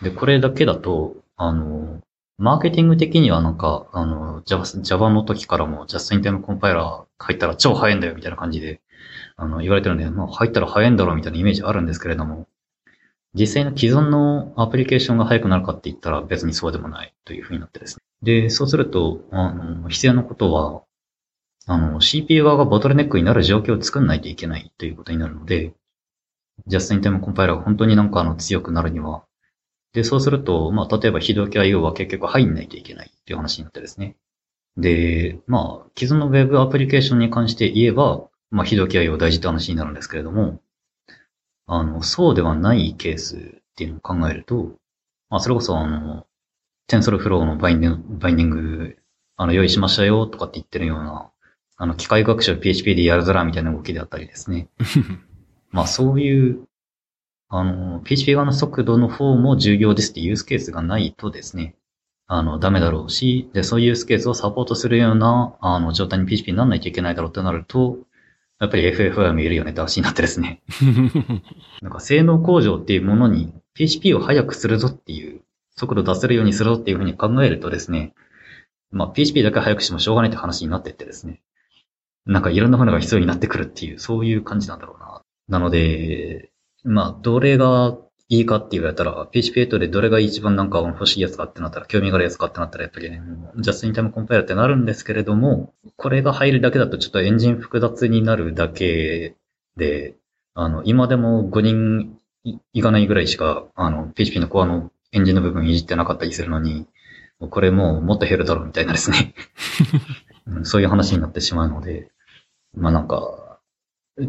で、これだけだと、あの、マーケティング的にはなんか、あの、Java, Java の時からも Just in Time コンパイラー入ったら超速いんだよみたいな感じで、あの、言われてるんで、まあ入ったら速いんだろうみたいなイメージあるんですけれども、実際の既存のアプリケーションが速くなるかって言ったら別にそうでもないというふうになってですね。で、そうすると、あの、必要なことは、あの、CPU 側がボトルネックになる状況を作んないといけないということになるので、ジャストインタイムコンパイラーが本当になんかあの強くなるには、で、そうすると、まあ、例えば非同期 IO は結局入んないといけないっていう話になってですね。で、まあ、既存の Web アプリケーションに関して言えば、まあ、非同期 IO 大事って話になるんですけれども、あの、そうではないケースっていうのを考えると、まあ、それこそあの、TensorFlow のバインディング、バインディング、あの、用意しましたよとかって言ってるような、あの、機械学習 PHP でやるぞらみたいな動きであったりですね。まあ、そういう、あの、PHP 側の速度の方も重要ですっていうユースケースがないとですね、あの、ダメだろうし、で、そういうユースケースをサポートするような、あの、状態に PHP にならないといけないだろうってなると、やっぱり FFI もいるよねって話になってですね。なんか性能向上っていうものに PHP を速くするぞっていう、速度出せるようにするぞっていうふうに考えるとですね、まあ PHP だけ速くしてもしょうがないって話になってってですね。なんかいろんなものが必要になってくるっていう、そういう感じなんだろうな。なので、まあ、どれがいいかって言われたら、PHP8 でどれが一番なんか欲しいやつかってなったら、興味があるやつかってなったら、やっぱりね、ジャスインタイムコンパイラーってなるんですけれども、これが入るだけだとちょっとエンジン複雑になるだけで、あの、今でも5人いかないぐらいしか、あの、PHP のコアのエンジンの部分いじってなかったりするのに、これもうもっと減るだろうみたいなですね そういう話になってしまうので、まあなんか、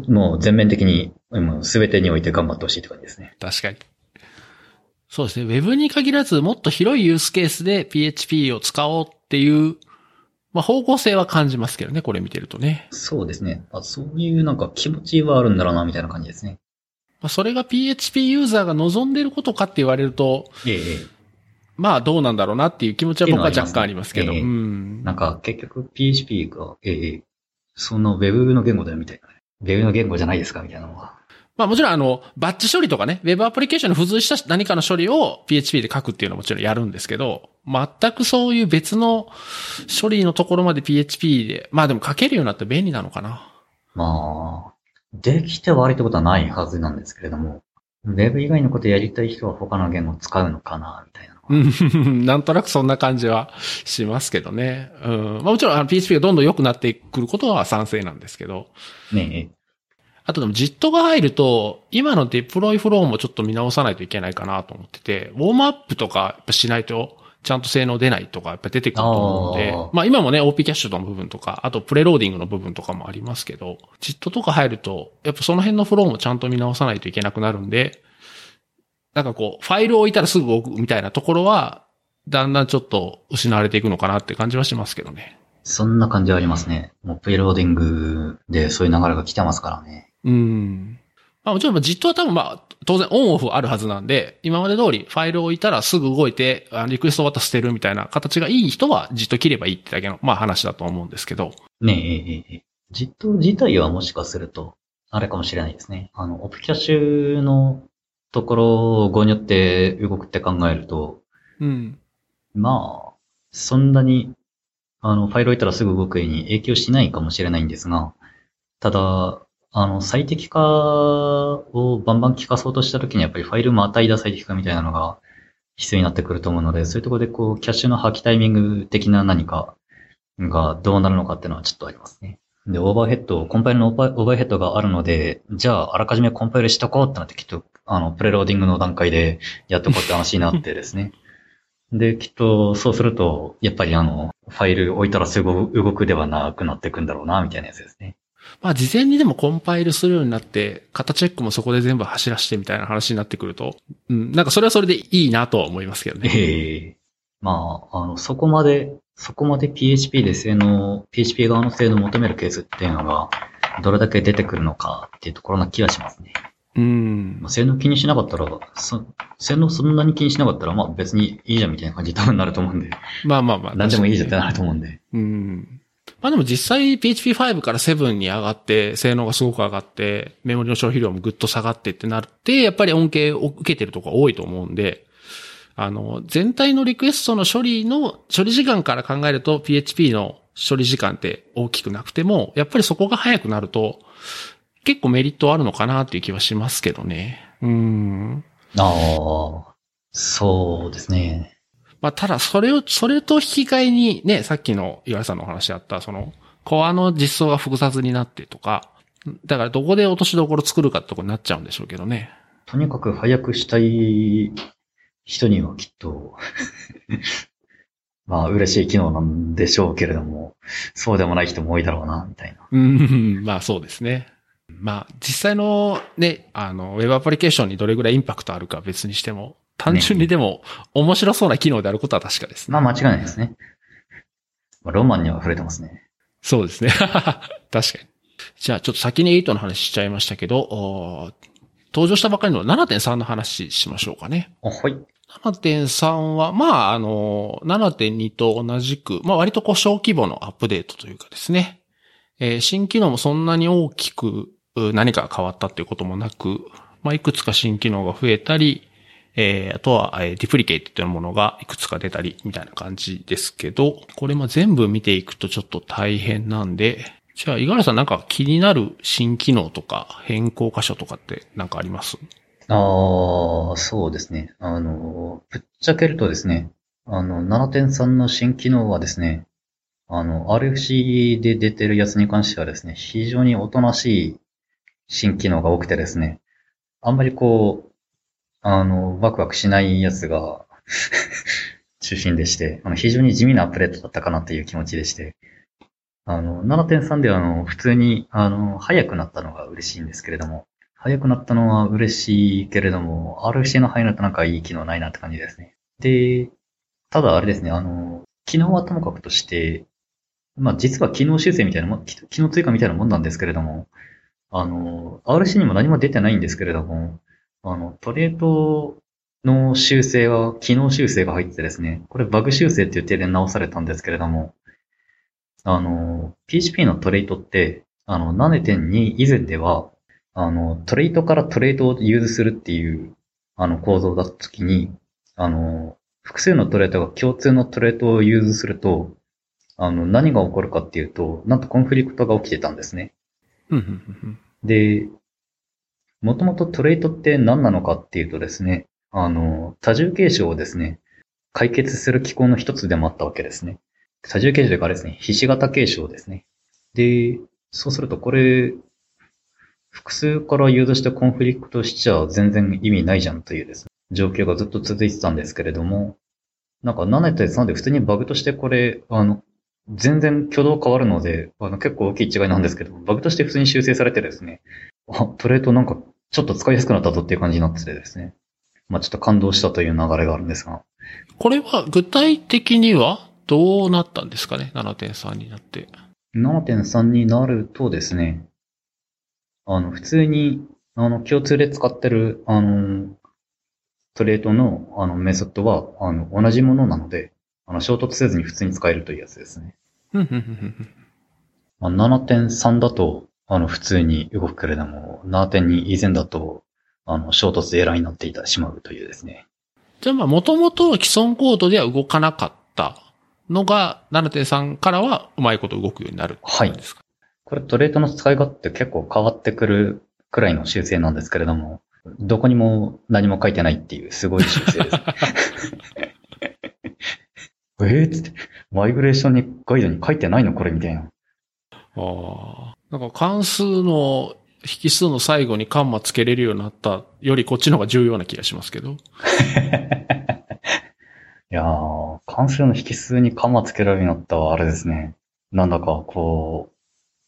もう全面的に、すべてにおいて頑張ってほしいって感じですね。確かに。そうですね。ウェブに限らず、もっと広いユースケースで PHP を使おうっていう、まあ、方向性は感じますけどね、これ見てるとね。そうですね。あそういうなんか気持ちはあるんだろうな、みたいな感じですね。まあ、それが PHP ユーザーが望んでることかって言われると、ええ。まあどうなんだろうなっていう気持ちは僕は若干ありますけど。ええ、うん。なんか結局 PHP が、ええ、その Web の言語だよみたいな。Web の言語じゃないですかみたいなのは。まあもちろんあの、バッチ処理とかね、Web アプリケーションに付随した何かの処理を PHP で書くっていうのはもちろんやるんですけど、全くそういう別の処理のところまで PHP で、まあでも書けるようになって便利なのかな。まあ、できて悪いってことはないはずなんですけれども、Web 以外のことやりたい人は他の言語を使うのかな、みたいな。うん、なんとなくそんな感じはしますけどね。うん。まあもちろんあの PHP がどんどん良くなってくることは賛成なんですけど。ねえ。あとでも JIT が入ると、今のデプロイフローもちょっと見直さないといけないかなと思ってて、ウォームアップとかやっぱしないと、ちゃんと性能出ないとかやっぱ出てくると思うので、まあ今もね、OP キャッシュの部分とか、あと preloading の部分とかもありますけど、JIT とか入ると、やっぱその辺のフローもちゃんと見直さないといけなくなるんで、なんかこう、ファイルを置いたらすぐ置くみたいなところは、だんだんちょっと失われていくのかなって感じはしますけどね。そんな感じはありますね。もうプレローディングでそういう流れが来てますからね。うん。まあもちろん JIT は多分まあ当然オンオフあるはずなんで、今まで通りファイルを置いたらすぐ動いて、あリクエスト終わったら捨てるみたいな形がいい人は JIT 切ればいいってだけの、まあ話だと思うんですけど。ねえ、ええ、ええ。JIT 自体はもしかすると、あれかもしれないですね。あの、オプキャッシュのところを語によって動くって考えると、うん。まあ、そんなに、あの、ファイルを置いたらすぐ動くように影響しないかもしれないんですが、ただ、あの、最適化をバンバン効かそうとしたときにやっぱりファイルも与えた最適化みたいなのが必要になってくると思うので、そういうところでこう、キャッシュの破棄タイミング的な何かがどうなるのかっていうのはちょっとありますね。で、オーバーヘッド、コンパイルのオーバーオーバーヘッドがあるので、じゃあ、あらかじめコンパイルしとこうってなってきっと、あの、プレローディングの段階でやっとこうって話になってですね。で、きっと、そうすると、やっぱりあの、ファイル置いたらすぐ動くではなくなっていくんだろうな、みたいなやつですね。まあ、事前にでもコンパイルするようになって、型チェックもそこで全部走らしてみたいな話になってくると、うん、なんかそれはそれでいいなとは思いますけどね。ええまあ、あの、そこまで、そこまで PHP で性能、PHP 側の性能を求めるケースっていうのが、どれだけ出てくるのかっていうところな気がしますね。うんまあ、。性能気にしなかったら、そ性能そんなに気にしなかったら、まあ別にいいじゃんみたいな感じに多分なると思うんで、まあまあまあ。何でもいいじゃんってなると思うんで。にうん。まあでも実際 PHP5 から7に上がって、性能がすごく上がって、メモリの消費量もぐっと下がってってなって、やっぱり恩恵を受けてるとこ多いと思うんで、あの、全体のリクエストの処理の、処理時間から考えると PHP の処理時間って大きくなくても、やっぱりそこが早くなると、結構メリットあるのかなっていう気はしますけどね。うん。ああ、そうですね。まあ、ただ、それを、それと引き換えに、ね、さっきの岩井さんのお話であった、その、コアの実装が複雑になってとか、だからどこで落としどころ作るかってとこになっちゃうんでしょうけどね。とにかく早くしたい人にはきっと、まあ嬉しい機能なんでしょうけれども、そうでもない人も多いだろうな、みたいな。うん、まあそうですね。まあ、実際のね、あの、ウェブアプリケーションにどれぐらいインパクトあるか別にしても、単純にでも面白そうな機能であることは確かですね。まあ間違いないですね。まあ、ロマンには溢れてますね。そうですね。確かに。じゃあちょっと先に8の話しちゃいましたけど、登場したばかりの7.3の話しましょうかね。あ、はい。7.3は、まあ、あの、7.2と同じく、まあ割とこう小規模のアップデートというかですね。えー新機能もそんなに大きくう何か変わったっていうこともなく、まあいくつか新機能が増えたり、えーあとは、えーディプリケイトというものがいくつか出たり、みたいな感じですけど、これまあ全部見ていくとちょっと大変なんで、じゃあ、五十嵐さんなんか気になる新機能とか変更箇所とかってなんかあります？ああ、そうですね。あの、ぶっちゃけるとですね、あの、7.3の新機能はですね、あの、RFC で出てるやつに関してはですね、非常におとなしい新機能が多くてですね、あんまりこう、あの、ワクワクしないやつが 中心でして、あの、非常に地味なアップデートだったかなという気持ちでして、あの、7.3ではあの、普通に、あの、早くなったのが嬉しいんですけれども、早くなったのは嬉しいけれども、RFC の早いのとなんかいい機能ないなって感じですね。で、ただあれですね、あの、機能はともかくとして、まあ実は機能修正みたいなもん、機能追加みたいなもんなんですけれども、あの、RC にも何も出てないんですけれども、あの、トレートの修正は、機能修正が入っててですね、これバグ修正っていう手で直されたんですけれども、あの、PHP の trait って、あの、7.2以前では、あの、 trait から trait を use するっていう、あの、構造だったときに、あの、複数の trait が共通の trait を use すると、あの、何が起こるかっていうと、なんとコンフリクトが起きてたんですね。で、もともと trait って何なのかっていうとですね、あの、多重継承をですね、解決する機構の一つでもあったわけですね。多重継承というかあれですね、ひし形継承ですね。で、そうするとこれ、複数から use してコンフリクトしちゃ全然意味ないじゃんというですね、状況がずっと続いてたんですけれども、なんか7.3で普通にバグとしてこれ、あの、全然挙動変わるので、あの結構大きい違いなんですけど、バグとして普通に修正されてですね、あ、 trait なんかちょっと使いやすくなったぞっていう感じになっててですね。まあちょっと感動したという流れがあるんですが。これは具体的にはどうなったんですかね ?7.3 になって。7.3になるとですね、あの、普通に、あの、共通で使ってる、あの、トレートの、あの、メソッドは、あの、同じものなので、あの、衝突せずに普通に使えるというやつですね。うんうんうんうんまあ、7.3だと、あの、普通に動くけれども、7点に以前だと、あの、衝突エラーになっていたしまうというですね。じゃあまあ、もともと既存コードでは動かなかったのが、7.3からはうまいこと動くようになるってことですか、これトレートの使い勝手結構変わってくるくらいの修正なんですけれども、どこにも何も書いてないっていうすごい修正です。えーっつって、マイグレーションにガイドに書いてないのこれみたいな。ああ。なんか関数の引数の最後にカンマつけれるようになったよりこっちの方が重要な気がしますけど。いやー、関数の引数にカンマつけられるようになったはあれですね。なんだかこ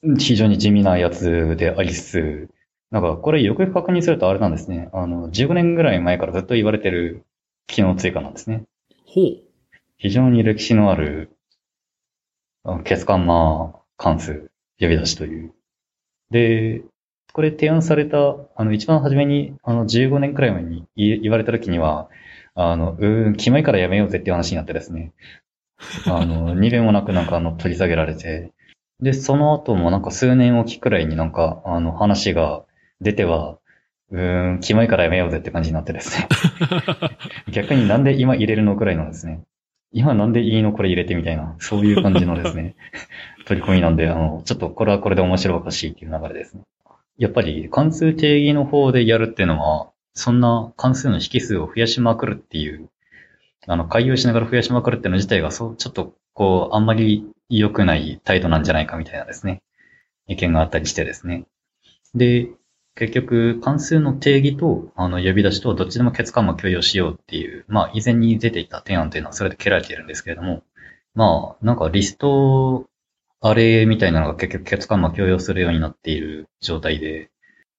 う、非常に地味なやつでありつつ、なんかこれよくよく確認するとあれなんですね。あの、15年ぐらい前からずっと言われてる機能追加なんですね。ほう。非常に歴史のある、あのケツカンマ関数呼び出しという。で、これ提案された、あの、一番初めに、あの、15年くらい前に言言われた時には、あの、うーん、キモいからやめようぜっていう話になってですね。あの、二弁もなくなんかあの、取り下げられて。で、その後もなんか数年おきくらいになんか、あの、話が出ては、うーん、キモいからやめようぜって感じになってですね。逆になんで今入れるのくらいのですね。今なんでいいのこれ入れてみたいな、そういう感じのですね、取り込みなんで、あの、ちょっとこれはこれで面白おかしいっていう流れですね。やっぱり関数定義の方でやるっていうのは、そんな関数の引数を増やしまくるっていう、あの、開業しながら増やしまくるっていうの自体が、そう、ちょっと、こう、あんまり良くない態度なんじゃないかみたいなですね、意見があったりしてですね。で、結局、関数の定義と、あの、呼び出しと、どっちでも結果も共有しようっていう、まあ、以前に出ていた提案というのは、それで蹴られているんですけれども、まあ、なんかリスト、あれみたいなのが結局結果も共有するようになっている状態で、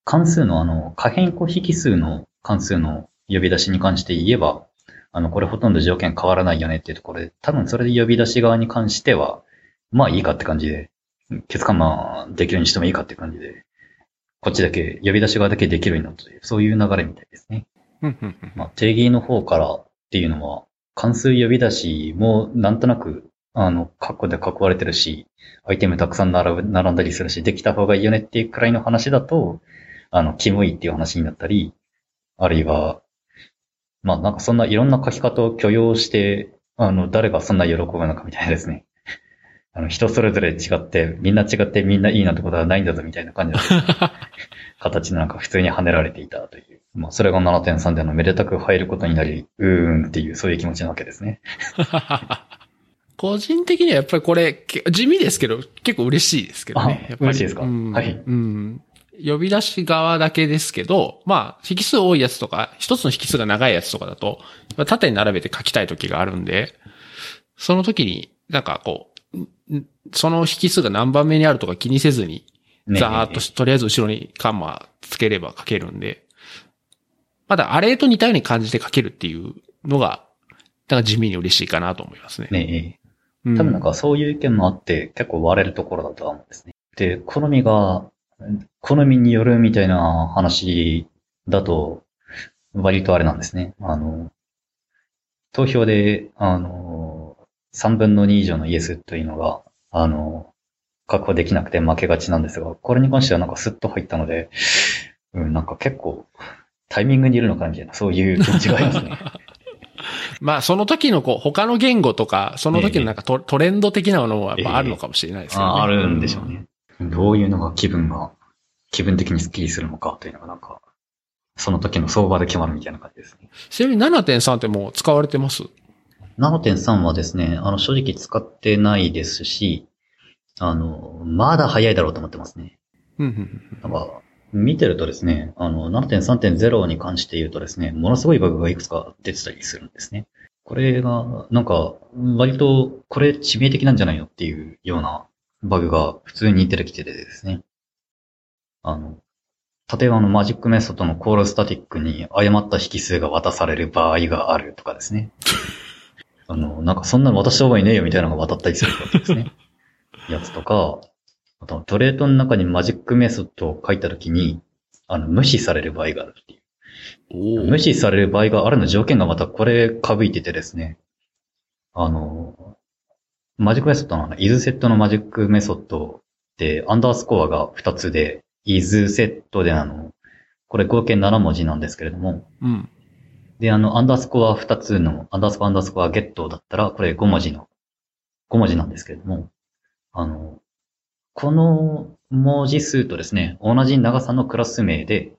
関数のあの、可変更引数の関数の呼び出しに関して言えば、あの、これほとんど条件変わらないよねっていうところで、多分それで呼び出し側に関しては、まあいいかって感じで、結果まあできるにしてもいいかって感じで、こっちだけ、呼び出し側だけできるようになったという、そういう流れみたいですね。まあ、定義の方からっていうのは、関数呼び出しもなんとなく、あの、括弧で囲われてるし、アイテムたくさん並ぶ並んだりするし、できた方がいいよねっていうくらいの話だと、あの、キモいっていう話になったり、あるいは、まあなんかそんないろんな書き方を許容して、あの、誰がそんな喜ぶのかみたいなですね。あの、人それぞれ違って、みんな違ってみんないいなんてことはないんだぞみたいな感じの 形でなんか普通に跳ねられていたという。まあそれが7.3でのめでたく入ることになり、うーんっていうそういう気持ちなわけですね。個人的にはやっぱりこれ、け地味ですけど、結構嬉しいですけどね。あやっぱり嬉しいですか？うんはいうん。呼び出し側だけですけど、まあ、引数多いやつとか、一つの引数が長いやつとかだと、縦に並べて書きたい時があるんで、その時に、なんかこう、んその引数が何番目にあるとか気にせずに、ねざーっとし、とりあえず後ろにカンマつければ書けるんで、まだあれと似たように感じて書けるっていうのが、なんか地味に嬉しいかなと思いますね。ねうん多分なんかそういう意見もあって結構割れるところだとは思うんですね。で、好みが、好みによるみたいな話だと、割とあれなんですね。あの、投票で、あの、3分の2以上のイエスというのが、あの、確保できなくて負けがちなんですが、これに関してはなんかスッと入ったので、うん、なんか結構、タイミングにいるのかなみたいな、そういう気持ちがありますね。まあ、その時のこう、他の言語とか、その時のなんかト,、トレンド的なものはやっぱあるのかもしれないですよね。ああるんでしょうね。どういうのが気分が、気分的にスッキリするのかというのがなんか、その時の相場で決まるみたいな感じですね。ちなみに7.3ってもう使われてます？7.3はですね、あの、正直使ってないですし、あの、まだ早いだろうと思ってますね。うんうんうんなんか、見てるとですね、あの、7.3.0に関して言うとですね、ものすごいバグがいくつか出てたりするんですね。これが、なんか、割と、これ致命的なんじゃないのっていうようなバグが普通に出てきててですね。あの、例えばあの、マジックメソッドの callStatic に誤った引数が渡される場合があるとかですね。あの、なんかそんなの渡した方がいいねえよみたいなのが渡ったりするわけですね。やつとか、あと、 trait の中にマジックメソッドを書いたときに、あの、無視される場合があるっていう。無視される場合があるの条件がまたこれかぶいててですね。あの、マジックメソッドの isset のマジックメソッドで、アンダースコアが2つで、 isset であの、これ合計7文字なんですけれども、うん。で、あの、アンダースコア2つの、アンダースコアアンダースコアゲットだったら、これ5文字の、5文字なんですけれども、あの、この文字数とですね、同じ長さのクラス名で、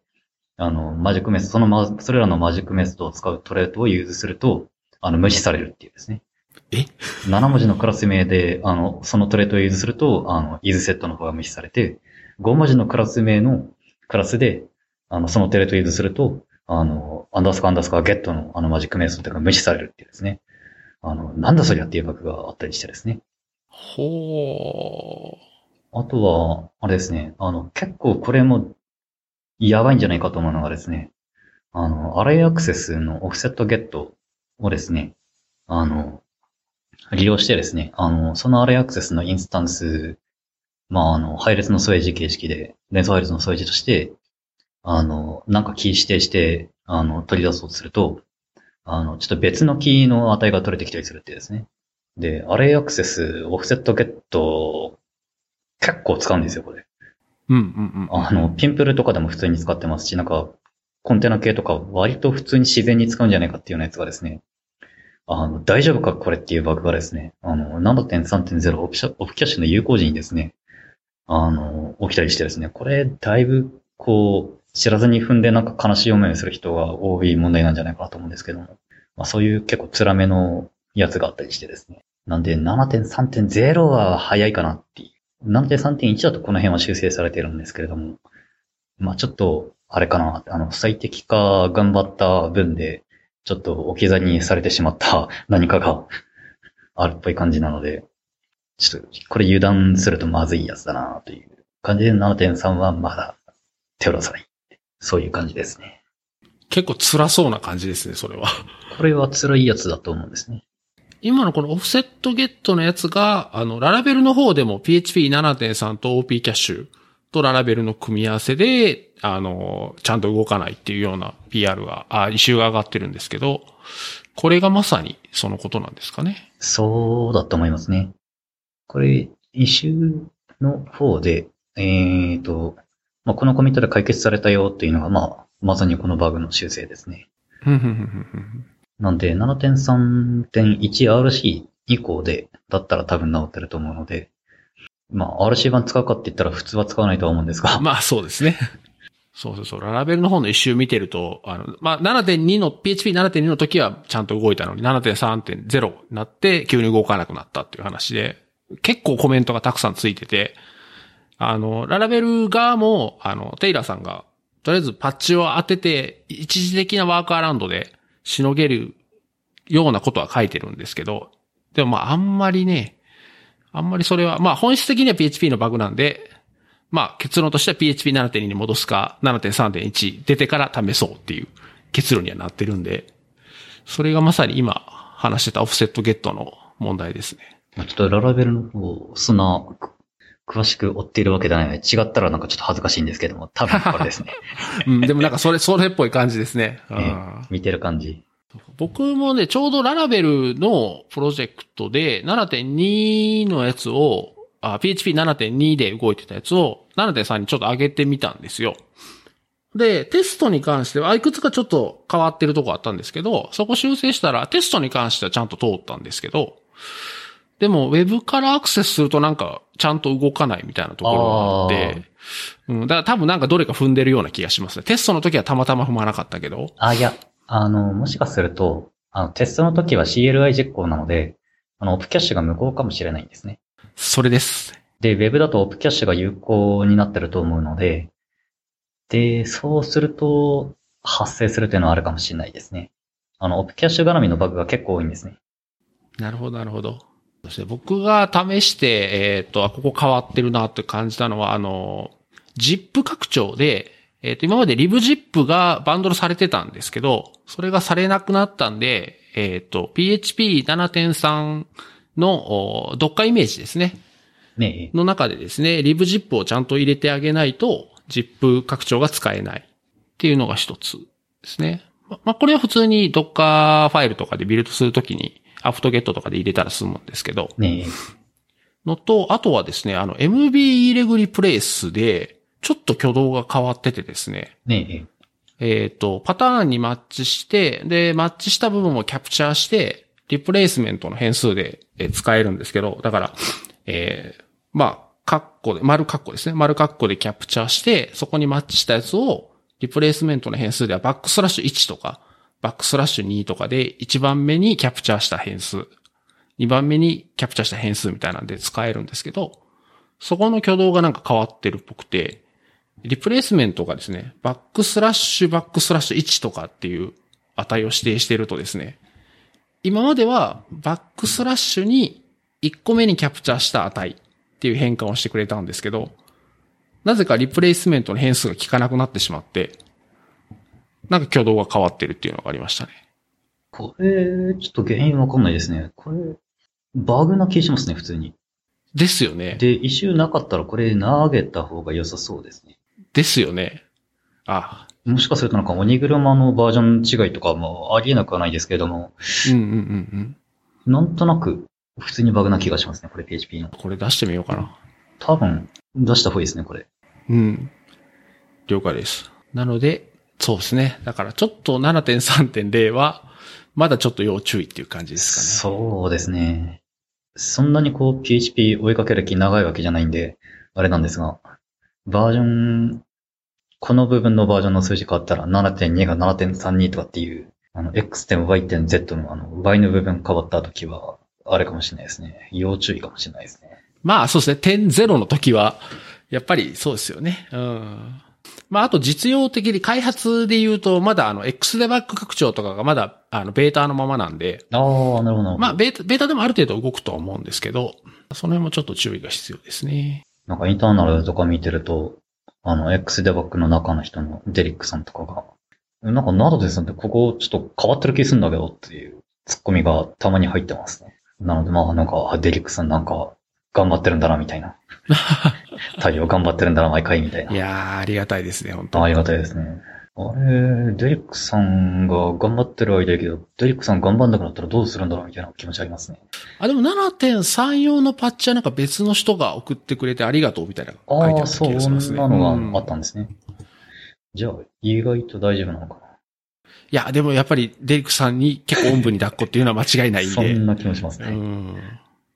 あの、マジックメソッド、そのま、それらのマジックメソッドを使う trait を use すると、あの、無視されるっていうですね。え ?7 文字のクラス名で、あの、その trait を use すると、あの、 isset の方が無視されて、5文字のクラス名のクラスで、あの、その trait を use すると、あの、アンダースコアアンダースコアゲットのあのマジックメソッドが無視されるっていうですね。あの、なんだそりゃっていうバグがあったりしてですね。ほあとは、あれですね、あの、結構これも、やばいんじゃないかと思うのがですね、あの、アライアクセスのオフセットゲットをですね、あの、利用してですね、あの、そのアライアクセスのインスタンス、まあ、あの、配列の添え字形式で、連想配列の添え字として、あの、なんかキー指定して、あの、取り出そうとすると、あの、ちょっと別のキーの値が取れてきたりするってですね。で、アレイアクセス、オフセットゲット、結構使うんですよ、これ。う。うんうんうん。あの、ピンプルとかでも普通に使ってますし、なんか、コンテナ系とか割と普通に自然に使うんじゃないかっていうようなやつがですね、あの、大丈夫かこれっていうバグがですね、あの、7.3.0オフキャオフキャッシュの有効時にですね、あの、起きたりしてですね、これ、だいぶ、こう、知らずに踏んでなんか悲しい思いをする人が多い問題なんじゃないかなと思うんですけども、まあそういう結構辛めのやつがあったりしてですね。なんで7.3.0は早いかなっていう。7.3.1だとこの辺は修正されてるんですけれども、まあちょっと、あれかな、あの、最適化頑張った分で、ちょっと置き去りにされてしまった何かがあるっぽい感じなので、ちょっと、これ油断するとまずいやつだなという感じで7.3はまだ手を出さない。そういう感じですね。結構辛そうな感じですね、それは。これは辛いやつだと思うんですね。今のこのオフセットゲットのやつが、あの、ララベルの方でも PHP7.3 と OP キャッシュとララベルの組み合わせで、あの、ちゃんと動かないっていうような PR が、あ、イシューが上がってるんですけど、これがまさにそのことなんですかね。そうだと思いますね。これ、イシューの方で、えーと、まあ、このコミットで解決されたよっていうのが、まあ、まさにこのバグの修正ですね。なんで、7.3.1RC 以降で、だったら多分直ってると思うので、まあ、RC 版使うかって言ったら普通は使わないとは思うんですが、まあそうですね。そうそうそう。ララベルの方の一周見てると、あの、まあ7.2の、PHP7.2 の時はちゃんと動いたのに、7.3.0になって急に動かなくなったっていう話で、結構コメントがたくさんついてて、あの、ララベル側も、あの、テイラーさんが、とりあえずパッチを当てて、一時的なワークアラウンドでしのげるようなことは書いてるんですけど、でもまああんまりね、あんまりそれは、まあ本質的には PHP のバグなんで、まあ結論としては PHP7.2 に戻すか、7.3.1出てから試そうっていう結論にはなってるんで、それがまさに今話してたオフセットゲットの問題ですね。ちょっとララベルの方、そんな、詳しく追っているわけではないので、違ったらなんかちょっと恥ずかしいんですけども、多分これですね。うん、でもなんかそれ、それっぽい感じですね。うええん見てる感じ。僕もね、ちょうどララベルのプロジェクトで7.2のやつを、あ PHP7.2 で動いてたやつを7.3にちょっと上げてみたんですよ。で、テストに関しては、あいくつかちょっと変わってるとこあったんですけど、そこ修正したらテストに関してはちゃんと通ったんですけど、でも、ウェブからアクセスするとなんか、ちゃんと動かないみたいなところがあって、うん、だから多分なんかどれか踏んでるような気がしますね。テストの時はたまたま踏まなかったけど。あ、いや、あの、もしかすると、あの、テストの時は CLI 実行なので、あの、オプキャッシュが無効かもしれないんですね。それです。で、Web だとオプキャッシュが有効になってると思うので、で、そうすると、発生するというのはあるかもしれないですね。あの、オプキャッシュ絡みのバグが結構多いんですね。なるほど、なるほど。僕が試して、えっ、と、あここ変わってるなって感じたのは、あの、ZIP 拡張で、えっ、と、今まで LibZip がバンドルされてたんですけど、それがされなくなったんで、えっ、と、PHP7.3 のお Docker イメージですね。ねえ。の中でですね、LibZip をちゃんと入れてあげないと、ZIP 拡張が使えないっていうのが一つですね。ま、まあ、これは普通に Docker ファイルとかでビルドするときに、アフトゲットとかで入れたら済むんですけど、ねえ。のと、あとはですね、あの MB イレグリプレイスで、ちょっと挙動が変わっててですね。ねえっ、と、パターンにマッチして、で、マッチした部分をキャプチャーして、リプレイスメントの変数でえー使えるんですけど、だから、えーまあ、カッコで、丸カッコですね。丸カッコでキャプチャーして、そこにマッチしたやつを、replacement の変数ではバックスラッシュ1とか、バックスラッシュ2とかで、1番目にキャプチャーした変数、2番目にキャプチャーした変数みたいなんで使えるんですけど、そこの挙動がなんか変わってるっぽくて、 replacement がですね、バックスラッシュバックスラッシュ1とかっていう値を指定してるとですね、今まではバックスラッシュに1個目にキャプチャーした値っていう変換をしてくれたんですけど、なぜかリプレイスメントの変数が効かなくなってしまって、なんか挙動が変わってるっていうのがありましたね。これ、ちょっと原因わかんないですね。これ、バグな気しますね、普通に。ですよね。で、一周なかったらこれ投げた方が良さそうですね。ですよね。あ、もしかするとなんか鬼車のバージョン違いとかもありえなくはないですけれども、うんうんうんうん。なんとなく普通にバグな気がしますね、これ PHP の。これ出してみようかな。多分、出した方がいいですね、これ。うん。了解です。なので、そうですね。だからちょっと7.3.0は、まだちょっと要注意っていう感じですかね。そうですね。そんなにこう PHP 追いかける気長いわけじゃないんで、あれなんですが、バージョン、この部分のバージョンの数字変わったら7.2が7.32とかっていう、あの、X 点 Y 点 Z のあの、倍の部分変わった時は、あれかもしれないですね。要注意かもしれないですね。まあそうですね。点0の時は、やっぱりそうですよね。うん。まああと実用的に開発で言うと、まだあの X デバッグ拡張とかがまだあのベータのままなんで、ああ、なるほど。まあベータ、ベータでもある程度動くとは思うんですけど、その辺もちょっと注意が必要ですね。なんかインターナルとか見てると、あの、X デバッグの中の人のデリックさんとかが、なんかナドデさんってここちょっと変わってる気するんだけどっていうツッコミがたまに入ってますね。なのでまあなんか、あデリックさんなんか頑張ってるんだなみたいな。対応頑張ってるんだな毎回みたいな。いやー、ありがたいですね、本当ありがたいですね。あれ、デリックさんが頑張ってる間いいけど、デリックさん頑張んなくなったらどうするんだろうみたいな気持ちありますね。あ、でも7.34のパッチはなんか別の人が送ってくれてありがとうみたいな書いてあったそ気がしますね。んなのうんがあったんですね。じゃあ、意外と大丈夫なのかいや、でもやっぱりデリックさんに結構おんぶに抱っこっていうのは間違いないな。そんで。んな気もしますうね。ん。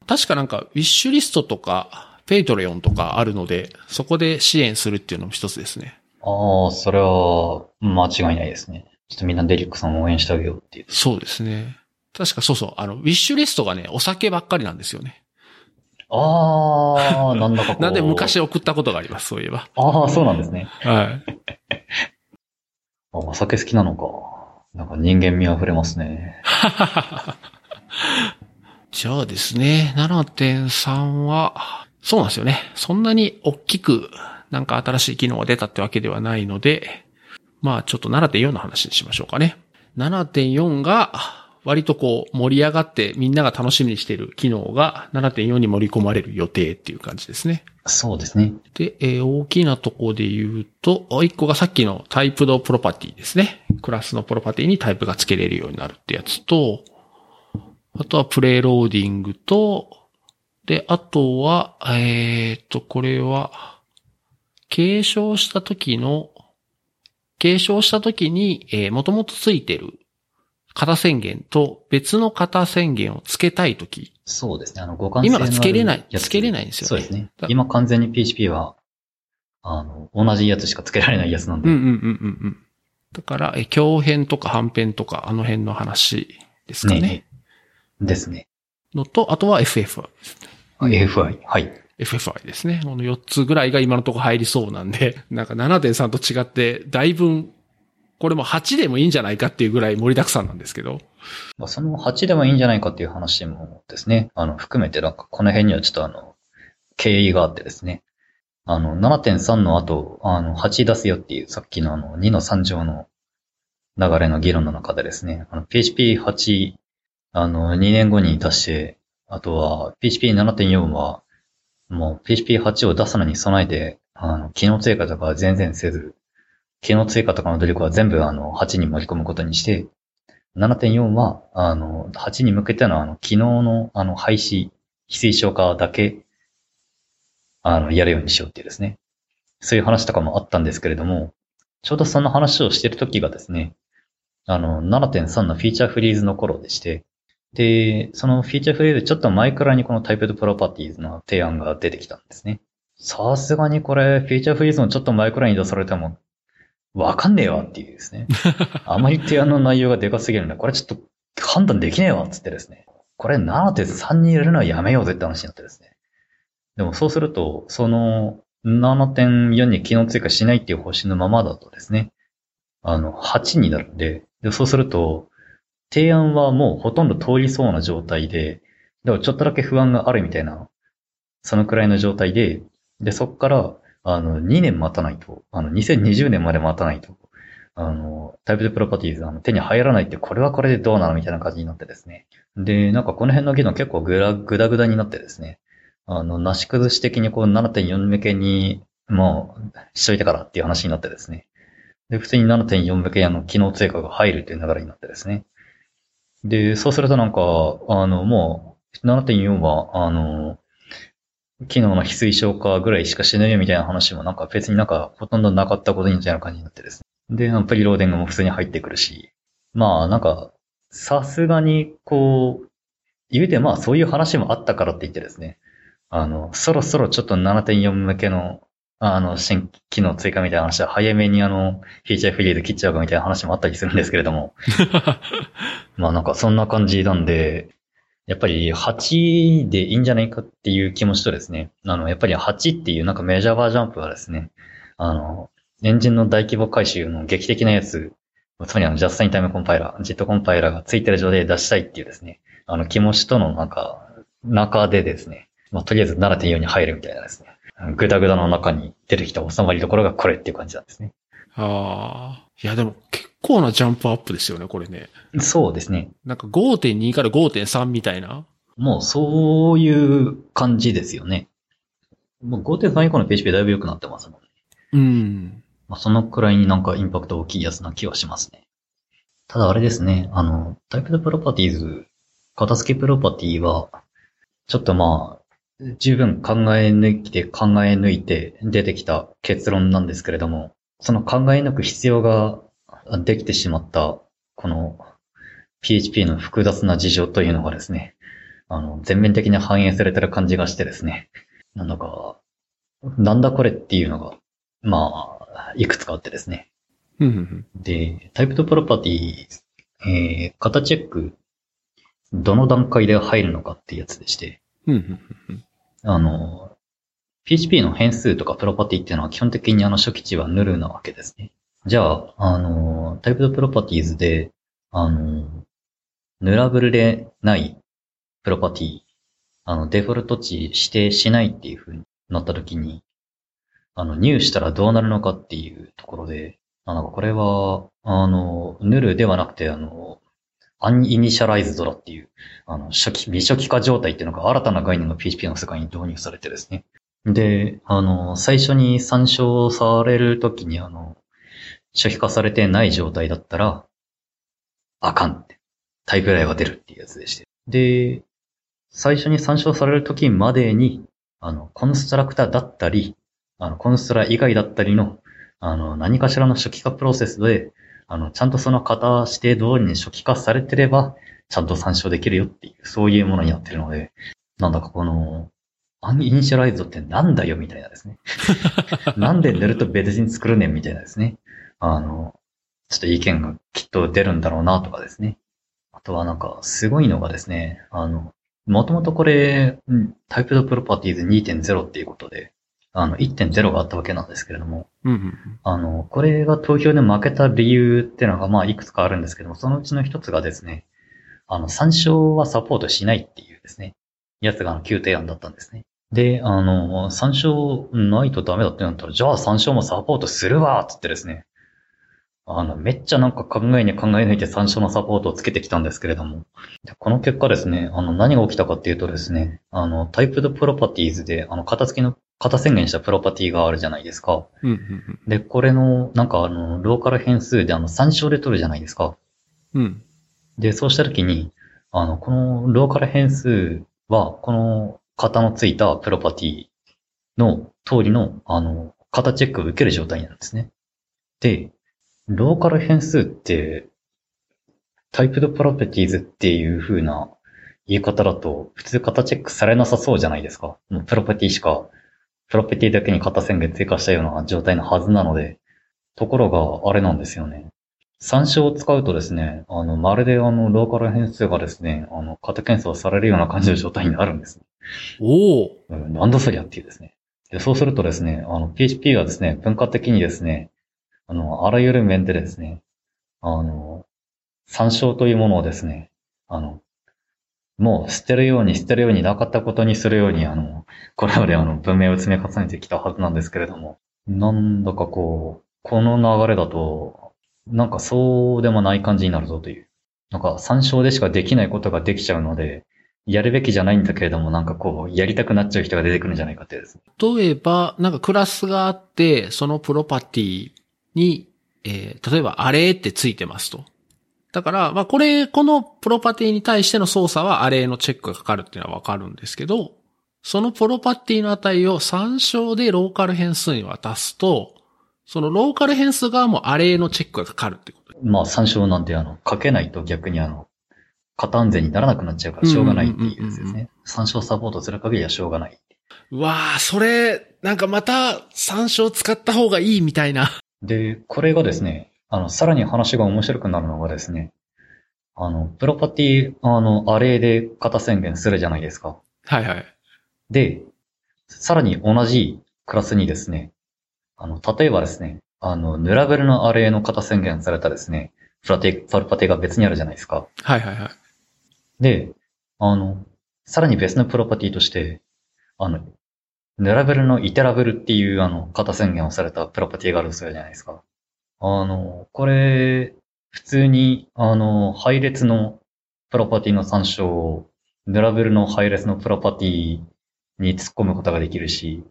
確かなんか、ウィッシュリストとか、 Patreon とかあるので、そこで支援するっていうのも一つですね。ああ、それは間違いないですね。ちょっとみんなデリックさんを応援してあげようっていう。そうですね。確かそうそう、あの、ウィッシュリストがね、お酒ばっかりなんですよね。ああ、なんだかこう。なんで昔送ったことがあります、そういえば。ああ、そうなんですね。はい。あお酒好きなのか。なんか人間味あふれますね。じゃあですね、7.3は、そうなんですよね。そんなに大きく、なんか新しい機能が出たってわけではないので、まあちょっと7.4の話にしましょうかね。7.4が、割とこう盛り上がってみんなが楽しみにしている機能が7.4に盛り込まれる予定っていう感じですね。そうですね。で、えー大きなとこで言うと、あ一個がさっきのタイプドプロパティですね。クラスのプロパティにタイプが付けれるようになるってやつと、あとはプレイローディングと、で、あとは、えっ、と、これは、継承した時の、継承した時に、えー、元々ついてる型宣言と別の型宣言を付けたい時そうですね。あの、互換性の今が付けれないやつ付けれないんですよねそうですねだ。今完全に PHP は、あの、同じやつしか付けられないやつなんで。うんうんうんうんうん。だから、え、強編とか反編とか、あの辺の話ですかね。ねですね。のと、あとは FF。AFI。はい。FFI ですね。この4つぐらいが今のところ入りそうなんで、なんか7.3と違って、だいぶ、これも8でもいいんじゃないかっていうぐらい盛りだくさんなんですけど。まあ、その8でもいいんじゃないかっていう話もですね、あの、含めてなんかこの辺にはちょっとあの、経緯があってですね、あの、7.3の後、あの、8出すよっていうさっきのあの、2の3乗の流れの議論の中でですね、あの、PHP8、あの、2年後に出して、あとは PHP7.4 は、もう PHP8 を出すのに備えて、あの、機能追加とかは全然せず、機能追加とかの努力は全部あの、8に盛り込むことにして、7.4は、あの、8に向けてのあの、機能のあの、廃止、非推奨化だけあの、やるようにしようっていうですね。そういう話とかもあったんですけれども、ちょうどその話をしてる時がですね、あの、7.3のフィーチャーフリーズの頃でして、で、そのフィーチャーフリーズちょっと前くらいにこのタイプドプロパティーズの提案が出てきたんですね。さすがにこれ、フィーチャーフリーズのちょっと前くらいに出されても、わかんねえわっていうですね。あまり提案の内容がでかすぎるんで、これちょっと判断できねえわっつってですね。これ7.3に入れるのはやめようぜって話になってですね。でもそうすると、その7.4に機能追加しないっていう方針のままだとですね、あの、8になるんで、でそうすると、提案はもうほとんど通りそうな状態で、でもちょっとだけ不安があるみたいな、そのくらいの状態で、で、そこから、あの、2年待たないと、あの、2020年まで待たないと、あの、タイプでプロパティーズ、あの、手に入らないって、これはこれでどうなのみたいな感じになってですね。で、なんかこの辺の議論結構ぐら、ぐだぐだになってですね。あの、なし崩し的にこう7.4向けに、もう、しといたからっていう話になってですね。で、普通に7.4向けあの、機能追加が入るという流れになってですね。で、そうするとなんか、あの、もう、7.4は、あの、機能の非推奨化ぐらいしかしないよみたいな話もなんか別になんかほとんどなかったことにみたいな感じになってですね。で、プリローディングも普通に入ってくるし、まあなんか、さすがにこう、言うてまあそういう話もあったからって言ってですね、あの、そろそろちょっと7.4向けの、あの、新機能追加みたいな話は早めにあの、フィーチャーフリーで切っちゃうかみたいな話もあったりするんですけれども。まあなんかそんな感じなんで、やっぱり8でいいんじゃないかっていう気持ちとですね、あの、やっぱり8っていうなんかメジャーバージャンプはですね、あの、エンジンの大規模回収の劇的なやつ、つまりあの、ジャストインタイムコンパイラー、ジェットコンパイラーがついてる状態で出したいっていうですね、あの、気持ちとのなんか、中でですね、まあ、とりあえず7.4に入るみたいなですね。ぐだぐだの中に出てきた収まりどころがこれっていう感じなんですね。ああ。いや、でも結構なジャンプアップですよね、これね。そうですね。なんか5.2から5.3みたいな。もうそういう感じですよね。もう5.3以降の PHP だいぶ良くなってますもんね。うん。まあ、そのくらいになんかインパクト大きいやつな気はしますね。ただあれですね、あの、タイプドプロパティーズ、片付けプロパティは、ちょっとまあ、十分考え抜いて考え抜いて出てきた結論なんですけれども、その考え抜く必要ができてしまった、この PHP の複雑な事情というのがですね、あの、全面的に反映されてる感じがしてですね、なんだか、なんだこれっていうのが、まあ、いくつかあってですね。で、タイプとプロパティ、えー、型チェック、どの段階で入るのかっていうやつでして、あの、PHP の変数とかプロパティっていうのは基本的にあの初期値はヌルなわけですね。じゃあ、あの、タイプドプロパティーズで、あの、ヌラブルでないプロパティ、あの、デフォルト値指定しないっていう風になった時に、あの、入したらどうなるのかっていうところで、あの、これは、あの、ヌルではなくて、あの、アンイニシャライズドだっていう、あの、初期、未初期化状態っていうのが新たな概念が PHP の世界に導入されてですね。で、あの、最初に参照されるときに、あの、初期化されてない状態だったら、あかんって、タイプライが出るっていうやつでして。で、最初に参照されるときまでに、あの、コンストラクターだったり、あの、コンストラ以外だったりの、あの、何かしらの初期化プロセスで、あの、ちゃんとその型指定通りに初期化されてれば、ちゃんと参照できるよっていう、そういうものになってるので、なんだかこの、アンイニシャライズドってなんだよみたいなですね。なんで塗ると別に作るねんみたいなですね。あの、ちょっと意見がきっと出るんだろうなとかですね。あとはなんか、すごいのがですね、あの、もともとこれ、タイプドプロパティーズ2.0っていうことで、あの、1.0があったわけなんですけれども、うんうん、あの、これが投票で負けた理由っていうのが、まあ、いくつかあるんですけども、そのうちの一つがですね、あの、参照はサポートしないっていうですね、やつがあの、旧提案だったんですね。で、あの、参照ないとダメだってなったら、じゃあ参照もサポートするわっつってですね、あの、めっちゃなんか考えに考え抜いて参照のサポートをつけてきたんですけれども、この結果ですね、あの、何が起きたかっていうとですね、あの、タイプドプロパティーズで、あの、片付きの型宣言したプロパティがあるじゃないですか。うんうんうん、で、これの、なんかあの、ローカル変数であの、参照で取るじゃないですか。うん。で、そうしたときに、あの、このローカル変数は、この型のついたプロパティの通りの、あの、型チェックを受ける状態なんですね。で、ローカル変数って、タイプドプロペティーズっていう風な言い方だと、普通型チェックされなさそうじゃないですか。もうプロペティしか、プロペティだけに型宣言追加したような状態のはずなので、ところがあれなんですよね。参照を使うとですね、あの、まるであの、ローカル変数がですね、あの、型検査をされるような感じの状態になるんですね。おお。うん、なんだそりゃっていうですね。で、そうするとですね、あの、PHP がですね、文化的にですね、あの、あらゆる面でですね、あの、参照というものをですね、あの、もう捨てるように捨てるようになかったことにするように、あの、これまであの、文明を積み重ねてきたはずなんですけれども、なんだかこう、この流れだと、なんかそうでもない感じになるぞという。なんか参照でしかできないことができちゃうので、やるべきじゃないんだけれども、なんかこう、やりたくなっちゃう人が出てくるんじゃないかってですね。例えば、なんかクラスがあって、そのプロパティに、えー例えばアレイってついてますと。だから、まあこれ、このプロパティに対しての操作はアレイのチェックがかかるっていうのはわかるんですけど、そのプロパティの値を参照でローカル変数に渡すと、そのローカル変数側もアレイのチェックがかかるってこと。まあ参照なんてあの、かけないと逆にあの、型安全にならなくなっちゃうからしょうがないっていうやつですうんうんうんね。参照サポートする限りはしょうがない。うわあそれ、なんかまた参照使った方がいいみたいな。で、これがですね、あの、さらに話が面白くなるのがですね、あの、プロパティ、あの、アレイで型宣言するじゃないですか。はいはい。で、さらに同じクラスにですね、あの、例えばですね、あの、ヌラベルのアレイの型宣言されたですね、プラティ、プロパティが別にあるじゃないですか。はいはいはい。で、あの、さらに別のプロパティとして、あの、ヌラベルのイテラベルっていうあの、型宣言をされたプロパティがあるそうじゃないですか。あの、これ、普通に、あの、配列のプロパティの参照を、ヌラベルの配列のプロパティに突っ込むことができるし、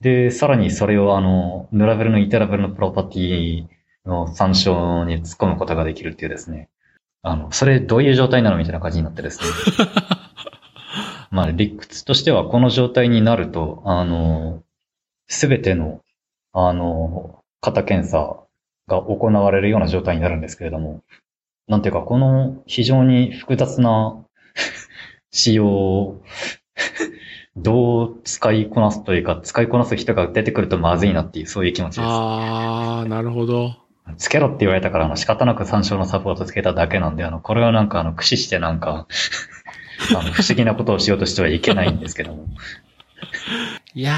で、さらにそれをあの、ヌラベルのイテラベルのプロパティの参照に突っ込むことができるっていうですね。あの、それどういう状態なのみたいな感じになってですね。まあ、理屈としてはこの状態になると、あの、すべての、あの、型検査が行われるような状態になるんですけれども、なんていうか、この非常に複雑な 仕様を どう使いこなすというか、使いこなす人が出てくるとまずいなっていう、そういう気持ちです。ああ、なるほど。つけろって言われたから、あの、仕方なく参照のサポートつけただけなんで、あの、これはなんか、あの、駆使してなんか、あの、不思議なことをしようとしてはいけないんですけども。いや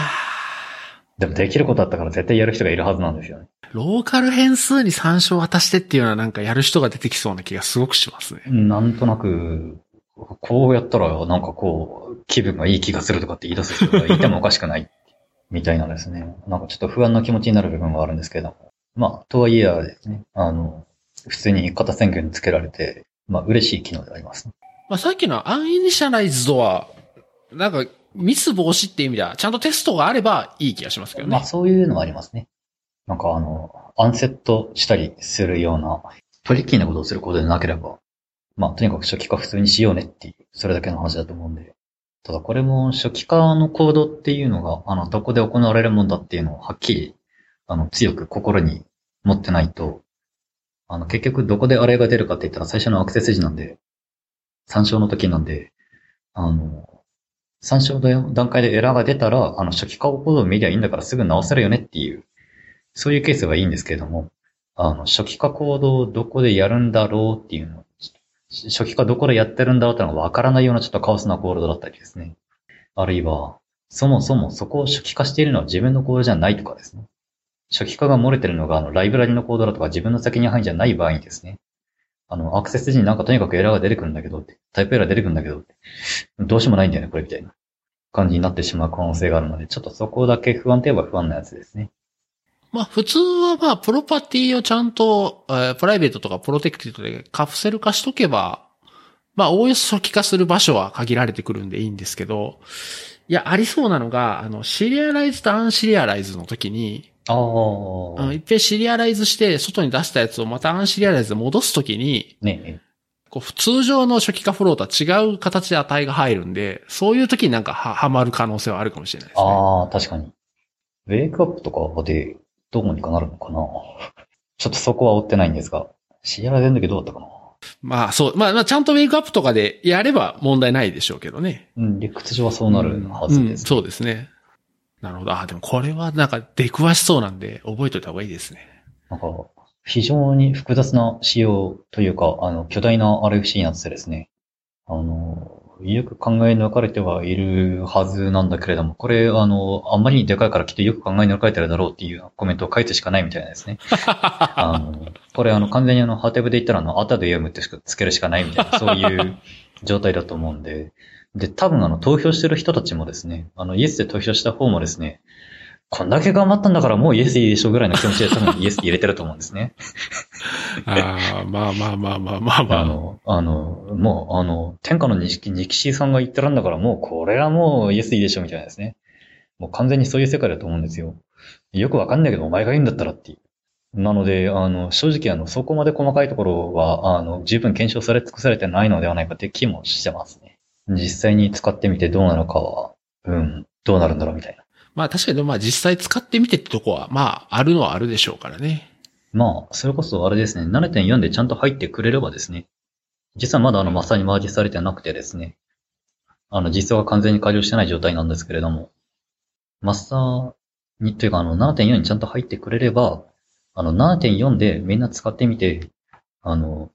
でも、できることだったから絶対やる人がいるはずなんですよね。ー、ローカル変数に参照を渡してっていうのはなんかやる人が出てきそうな気がすごくしますね。なんとなく、こうやったら、なんかこう、気分がいい気がするとかって言い出す人がいてもおかしくない、みたいなですね。なんかちょっと不安な気持ちになる部分があるんですけども。まあ、とはいえですね、あの、普通に型宣言につけられて、まあ、嬉しい機能でありますね。まあ、さっきのアンイニシャライズドは、なんかミス防止っていう意味では、ちゃんとテストがあればいい気がしますけどねまあ。そういうのはありますね。なんかあの、アンセットしたりするような、トリッキーなことをすることでなければ、まあとにかく初期化普通にしようねっていう、それだけの話だと思うんで。ただこれも初期化のコードっていうのが、あの、どこで行われるもんだっていうのをはっきり、あの、強く心に持ってないと、あの、結局どこであれが出るかって言ったら最初のアクセス時なんで、参照の時なんで、あの、参照の段階でエラーが出たら、あの、初期化コードを見りゃいいんだからすぐ直せるよねっていう、そういうケースはいいんですけれども、あの、初期化コードをどこでやるんだろうっていうの、初期化どこでやってるんだろうっていうのがわからないようなちょっとカオスなコードだったりですね。あるいは、そもそもそこを初期化しているのは自分のコードじゃないとかですね。初期化が漏れてるのが、あの、ライブラリのコードだとか自分の責任範囲じゃない場合にですね。あの、アクセス時になんかとにかくエラーが出てくるんだけどって、タイプエラー出てくるんだけどって、どうしようもないんだよね、これみたいな感じになってしまう可能性があるので、ちょっとそこだけ不安といえば不安なやつですね。まあ普通はまあプロパティをちゃんと、えープライベートとかプロテクティドでカプセル化しとけば、まあ OS 初期化する場所は限られてくるんでいいんですけど、いや、ありそうなのが、あの、シリアライズとアンシリアライズの時に、ああのあ。一遍シリアライズして外に出したやつをまたアンシリアライズで戻す時に、ねこう通常の初期化フローとは違う形で値が入るんで、そういう時になんかははまる可能性はあるかもしれないですね。ああ、確かに。ウェイクアップとかでどうにかなるのかな？ちょっとそこは追ってないんですが、シアラ全時どうだったかな？まあそう、まあ、まあちゃんとウェイクアップとかでやれば問題ないでしょうけどね。うん、理屈上はそうなるはずです、うんそうですね。なるほど。あ、でもこれはなんか出くわしそうなんで覚えといた方がいいですね。なんか、非常に複雑な仕様というか、あの、巨大な RFC になっててですね、あの、よく考え抜かれてはいるはずなんだけれども、これ、あの、あんまりにでかいからきっとよく考え抜かれてるだろうっていうコメントを書いてしかないみたいなんですね。あの、これあの、完全にあの、ハテブで言ったらあの、後で読むってしかつけるしかないみたいな、そういう状態だと思うんで、で、多分あの、投票してる人たちもですね、あの、イエスで投票した方もですね、こんだけ頑張ったんだからもうイエスでいいでしょぐらいの気持ちで多分イエスで入れてると思うんですね。ああ、まあまあまあまあまあまあ。あの、あの、もう、あの、天下のニキニキシーさんが言ってるんだから、もうこれはもうイエスでいいでしょみたいなですね。もう完全にそういう世界だと思うんですよ。よくわかんないけど、お前がいいんだったらっていう。なので、あの、正直あの、そこまで細かいところは、あの、十分検証され尽くされてないのではないかって気もしてますね。実際に使ってみてどうなのかは、うん、どうなるんだろうみたいな。まあ確かにまあ実際使ってみてってとこは、まああるのはあるでしょうからね。まあ、それこそあれですね、7.4でちゃんと入ってくれればですね、実はまだあの、まさにマージされてなくてですね、あの、実装が完全に完了してない状態なんですけれども、マスターに、というかあの、7.4にちゃんと入ってくれれば、あの、7.4でみんな使ってみて、あの、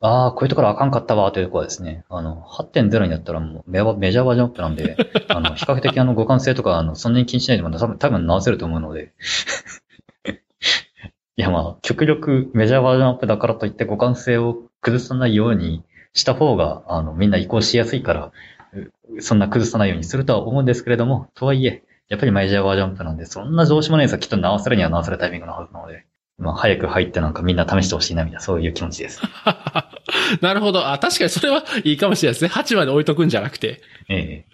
ああ、こういうところあかんかったわ、というところはですね、あの、8.0になったらもうメメジャーバージョンアップなんで、あの、比較的あの、互換性とか、あの、そんなに気にしないでも多分、多分直せると思うので、いやまあ、極力メジャーバージョンアップだからといって互換性を崩さないようにした方が、あの、みんな移行しやすいから、うそんな崩さないようにするとは思うんですけれども、とはいえ、やっぱりメジャーバージョンアップなんで、そんなどうしようもないさ、きっと直せるには直せるタイミングのはずなので、まあ、早く入ってなんかみんな試してほしいな、みたいな、そういう気持ちです。なるほど。あ、確かにそれはいいかもしれないですね。8まで置いとくんじゃなくて。え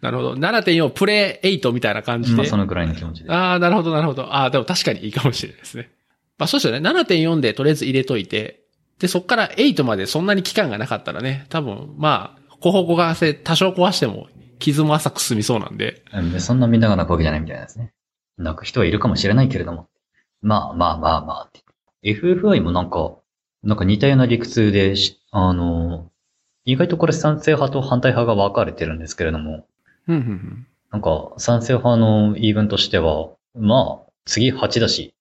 なるほど。7.4プレイ8みたいな感えじで。まあ、そのぐらいの気持ちで。ああ、なるほど、なるほど。ああ、でも確かにいいかもしれないですね。まあそうですよね。7.4でとりあえず入れといて、で、そっから8までそんなに期間がなかったらね、多分、まあ、後方互換性多少壊しても、傷も浅く済みそうなんで。そんなみんなが泣くわけじゃないみたいですね。泣く人はいるかもしれないけれども。まあまあまあまあって。FFI もなんか、なんか似たような理屈でし、あの、意外とこれ賛成派と反対派が分かれてるんですけれども。なんか賛成派の言い分としては、まあ、次8だし、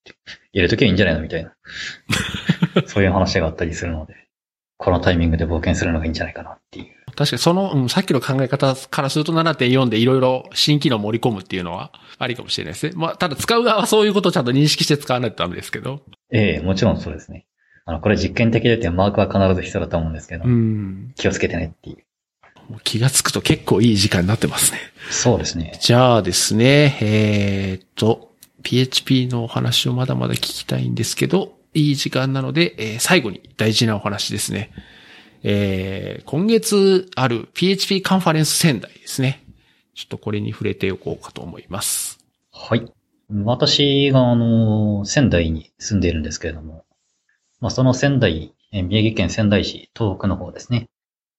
入れときゃいいんじゃないのみたいな。そういう話があったりするので、このタイミングで冒険するのがいいんじゃないかなっていう。確かにその、うん、さっきの考え方からすると7.4でいろいろ新機能盛り込むっていうのはありかもしれないですね。まあ、ただ使う側はそういうことをちゃんと認識して使わないとダメですけど。ええもちろんそうですね。あの、これ実験的でってマークは必ず必要だと思うんですけど、うん。気をつけてねっていう。もう気がつくと結構いい時間になってますね。そうですね。じゃあですね、えーっと、PHP のお話をまだまだ聞きたいんですけど、いい時間なので、えー最後に大事なお話ですね。えー今月ある PHP カンファレンス仙台ですね。ちょっとこれに触れておこうかと思います。はい。私が、あの、仙台に住んでいるんですけれども、まあ、その仙台、え宮城県仙台市東北の方ですね。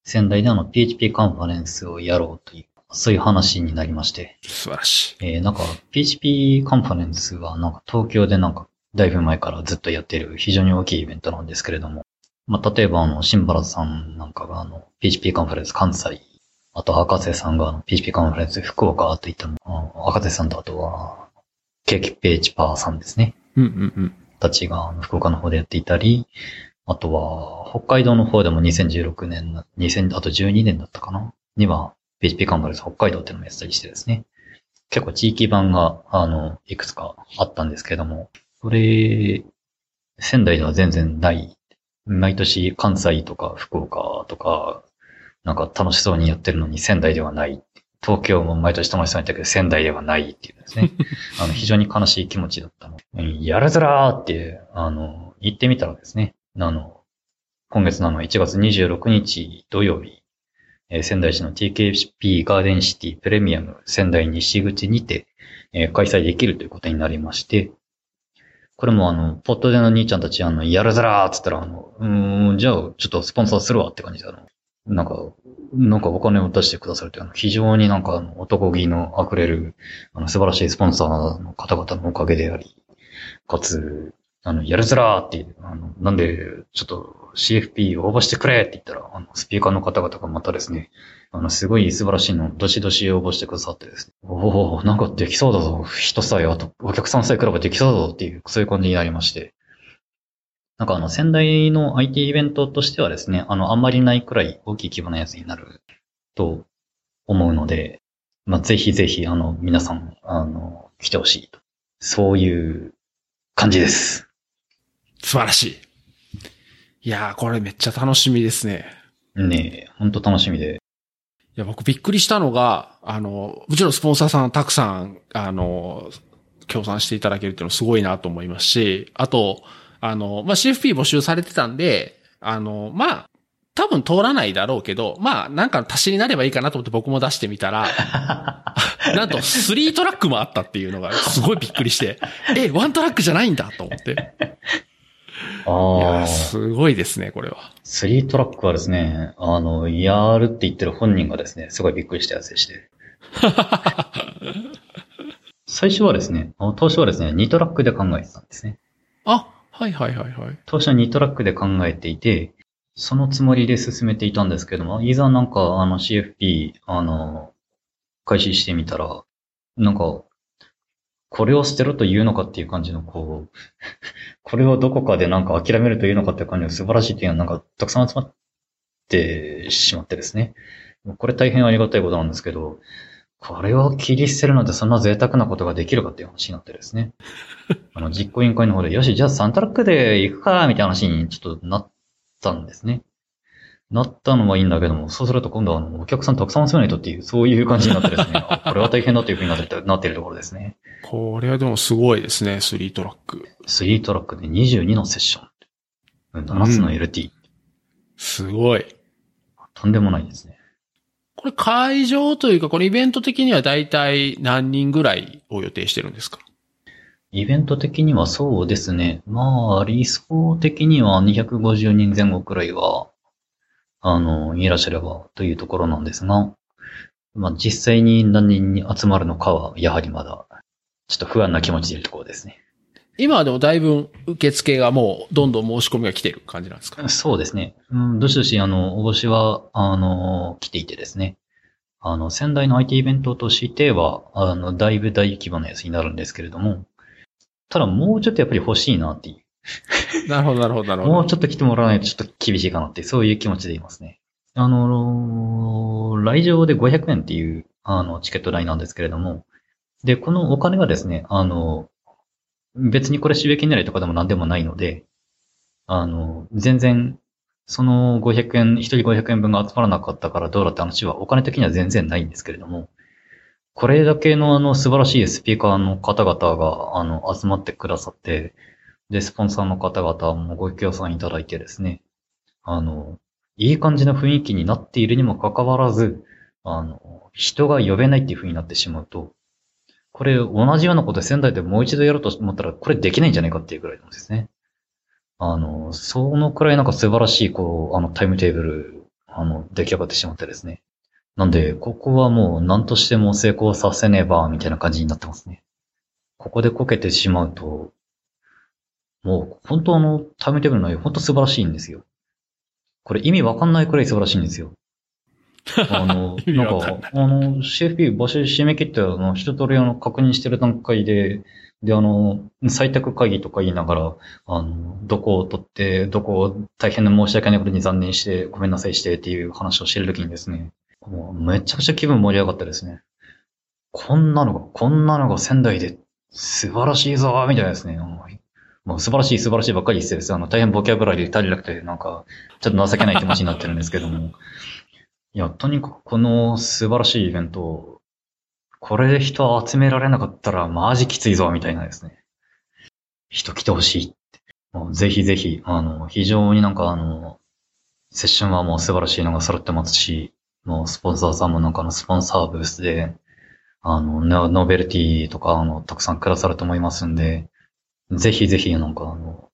仙台であの PHP カンファレンスをやろうという、そういう話になりまして、素晴らしい。えーなんか PHP カンファレンスはなんか東京でなんかだいぶ前からずっとやっている非常に大きいイベントなんですけれども、まあ、例えばあの、新原さんなんかがあの、PHP カンファレンス関西、あと博士さんがあの PHP カンファレンス福岡といったの、あ博士さんとあとは、ケーキペーチパーさんですね。うんうんうん。たちが福岡の方でやっていたり、あとは、北海道の方でも2016年な、2000、あと12年だったかな？には、PHP カンファレンス北海道っていうのもやってたりしてですね。結構地域版が、あの、いくつかあったんですけれども、これ、仙台では全然ない。毎年関西とか福岡とか、なんか楽しそうにやってるのに仙台ではない。東京も毎年楽しそうにやってるけど仙台ではないっていうですね。あの、非常に悲しい気持ちだったの。うんやるずらーって、あの、言ってみたらですね、あの、今月のあの1月26日土曜日、えー仙台市の TKP ガーデンシティプレミアム仙台西口にて、えー開催できるということになりまして、これもあの、ポットでの兄ちゃんたち、あの、やるずらーっつったら、あの、うーん、じゃあ、ちょっとスポンサーするわって感じで、あの、なんか、なんかお金を出してくださるという、あの非常になんかあの男気の溢れる、あの素晴らしいスポンサーの方々のおかげであり、かつ、あの、やるずらーっていう、あの、なんで、ちょっと CFP 応募してくれって言ったら、あの、スピーカーの方々がまたですね、あの、すごい素晴らしいの、どしどし応募してくださってですね、おおなんかできそうだぞ、人さえ、あと、お客さんさえ来ればできそうだぞっていう、そういう感じになりまして、なんかあの、仙台の IT イベントとしてはですね、あの、あんまりないくらい大きい規模なやつになると思うので、まあ、ぜひぜひ、あの、皆さん、あの、来てほしいと。そういう感じです。素晴らしい。いやー、これめっちゃ楽しみですね。ねえ、ほんと楽しみで。いや、僕びっくりしたのが、あの、もちろんスポンサーさんたくさん、あの、協賛していただけるっていうのすごいなと思いますし、あと、あの、まあ、CFP 募集されてたんで、あの、まあ、多分通らないだろうけど、まあ、なんか足しになればいいかなと思って僕も出してみたら、なんと3トラックもあったっていうのがすごいびっくりして、え、1トラックじゃないんだと思って。ああ。すごいですね、これは。3トラックはですね、あの、やるって言ってる本人がですね、すごいびっくりしたやつでして。最初はですね、当初はですね、2トラックで考えてたんですね。あ、はいはいはいはい。当初は2トラックで考えていて、そのつもりで進めていたんですけども、いざなんかあの CFP、あの、開始してみたら、なんか、これを捨てろと言うのかっていう感じの、こう、これをどこかでなんか諦めるというのかっていう感じの素晴らしいっていうのはなんかたくさん集まってしまってですね。これ大変ありがたいことなんですけど、これを切り捨てるのでそんな贅沢なことができるかっていう話になってですね。あの、実行委員会の方で、よし、じゃあ3トラックで行くか、みたいな話にちょっとなったんですね。なったのはいいんだけども、そうすると今度はあのお客さんたくさん集めないとっていう、そういう感じになってですね、これは大変だというふうになってなっているところですね。これはでもすごいですね、3トラック。3トラックで22のセッション。7つの LT、うん。すごい。とんでもないですね。これ会場というか、これイベント的には大体何人ぐらいを予定してるんですか？イベント的にはそうですね。まあ、理想的には250人前後くらいは、あの、いらっしゃればというところなんですが、まあ実際に何人に集まるのかは、やはりまだ、ちょっと不安な気持ちでいるところですね。今はでもだいぶ受付がもうどんどん申し込みが来てる感じなんですか？そうですね。うん、どしどしあの、お星は、あの、来ていてですね。あの、仙台の IT イベントとしては、あの、だいぶ大規模なやつになるんですけれども、ただもうちょっとやっぱり欲しいなっていう。なるほど、なるほど、なるほど。もうちょっと来てもらわないとちょっと厳しいかなって、そういう気持ちでいますね。あの、来場で500円っていう、あの、チケット代なんですけれども、で、このお金がですね、あの、別にこれ収益狙いとかでも何でもないので、あの、全然、その500円、一人500円分が集まらなかったからどうだって話はお金的には全然ないんですけれども、これだけのあの素晴らしいスピーカーの方々があの集まってくださって、で、スポンサーの方々もご協賛いただいてですね、あの、いい感じの雰囲気になっているにもかかわらず、あの、人が呼べないっていう風になってしまうと、これ同じようなこと仙台でもう一度やろうと思ったら、これできないんじゃないかっていうくらいなんですね。あの、そのくらいなんか素晴らしい、こう、あの、タイムテーブル、あの、出来上がってしまってですね。なんで、ここはもう何としても成功させねば、みたいな感じになってますね。ここでこけてしまうと、もう、本当の、タイムテーブルの内容、本当素晴らしいんですよ。これ意味わかんないくらい素晴らしいんですよ。あの、なんか、あの、CFP 募集締め切って、あの、一通りあの、確認してる段階で、で、あの、採択会議とか言いながら、あの、どこを取って、どこを大変な申し訳ないことに残念して、ごめんなさいしてっていう話をしてるときにですね、もうめちゃくちゃ気分盛り上がったですね。こんなのが、こんなのが仙台で素晴らしいぞみたいなですね。もう素晴らしい素晴らしいばっかり言ってです。あの、大変ボキャブラリー足りなくて、なんか、ちょっと情けない気持ちになってるんですけども。いや、とにかくこの素晴らしいイベント、これで人集められなかったらマジきついぞ、みたいなですね。人来てほしいって。もうぜひぜひ、あの、非常になんかあの、セッションはもう素晴らしいのが揃ってますし、もうスポンサーさんもなんかのスポンサーブースで、あの、ノベルティとか、あの、たくさんくださると思いますんで、ぜひぜひなんかあの、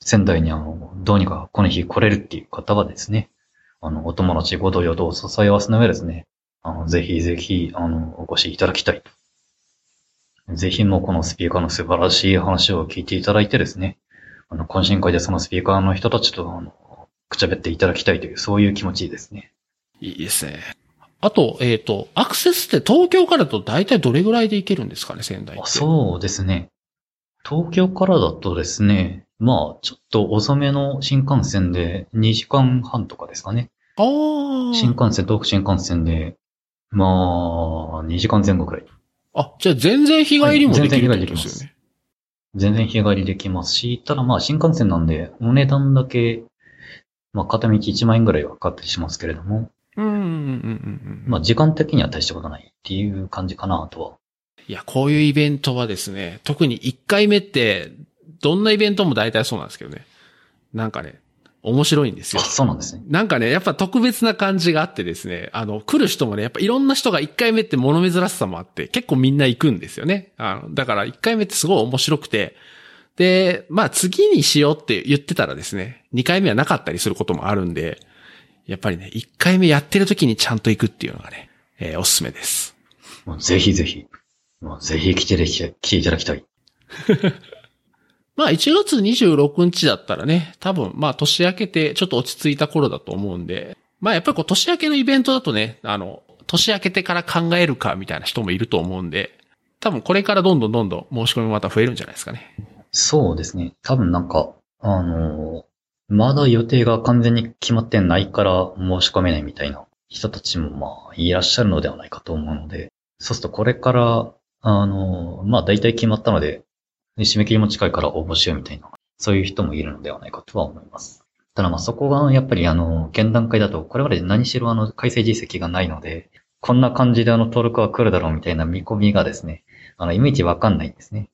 仙台にあの、どうにかこの日来れるっていう方はですね、あの、お友達ご同様とお支え合わせの上ですね、あの、ぜひぜひ、あの、お越しいただきたいと。ぜひもうこのスピーカーの素晴らしい話を聞いていただいてですね、あの、懇親会でそのスピーカーの人たちと、あの、くちゃべっていただきたいという、そういう気持ちですね。いいですね。あと、えっ、と、アクセスって東京からだと大体どれぐらいで行けるんですかね、仙台って。あそうですね。東京からだとですね、まあ、ちょっと遅めの新幹線で2時間半とかですかね。ああ。新幹線、東北新幹線で、まあ、2時間前後くらい。あ、じゃあ全然日帰りもできるはい全然日帰りできます。全然日帰りできますし、ただまあ新幹線なんで、お値段だけ、まあ片道1万円ぐらいはかかったりしますけれども、うんうんうんうんうん。まあ時間的には大したことないっていう感じかなとは。いや、こういうイベントはですね、特に1回目って、どんなイベントも大体そうなんですけどね。なんかね、面白いんですあ、よ。そうなんですね。なんかね、やっぱ特別な感じがあってですね、あの、来る人もね、やっぱいろんな人が1回目って物珍しさもあって、結構みんな行くんですよね。あの、だから1回目ってすごい面白くて、で、まあ次にしようって言ってたらですね、2回目はなかったりすることもあるんで、やっぱりね、1回目やってる時にちゃんと行くっていうのがね、えーおすすめです。もうぜひぜひ、もうぜひ来てで来ていただきたい。まあ1月26日だったらね、多分まあ年明けてちょっと落ち着いた頃だと思うんで、まあやっぱりこう年明けのイベントだとね、あの、年明けてから考えるかみたいな人もいると思うんで、多分これからどんどんどんどん申し込みまた増えるんじゃないですかね。そうですね。多分なんか、あのーまだ予定が完全に決まってないから申し込めないみたいな人たちもまあいらっしゃるのではないかと思うので、そうするとこれから、あのーまあ大体決まったので、締め切りも近いから応募しようみたいな、そういう人もいるのではないかとは思います。ただまあそこがやっぱりあの、現段階だと、これまで何しろあの、改正実績がないので、こんな感じであの、登録は来るだろうみたいな見込みがですね、あの、いまいちわかんないんですね。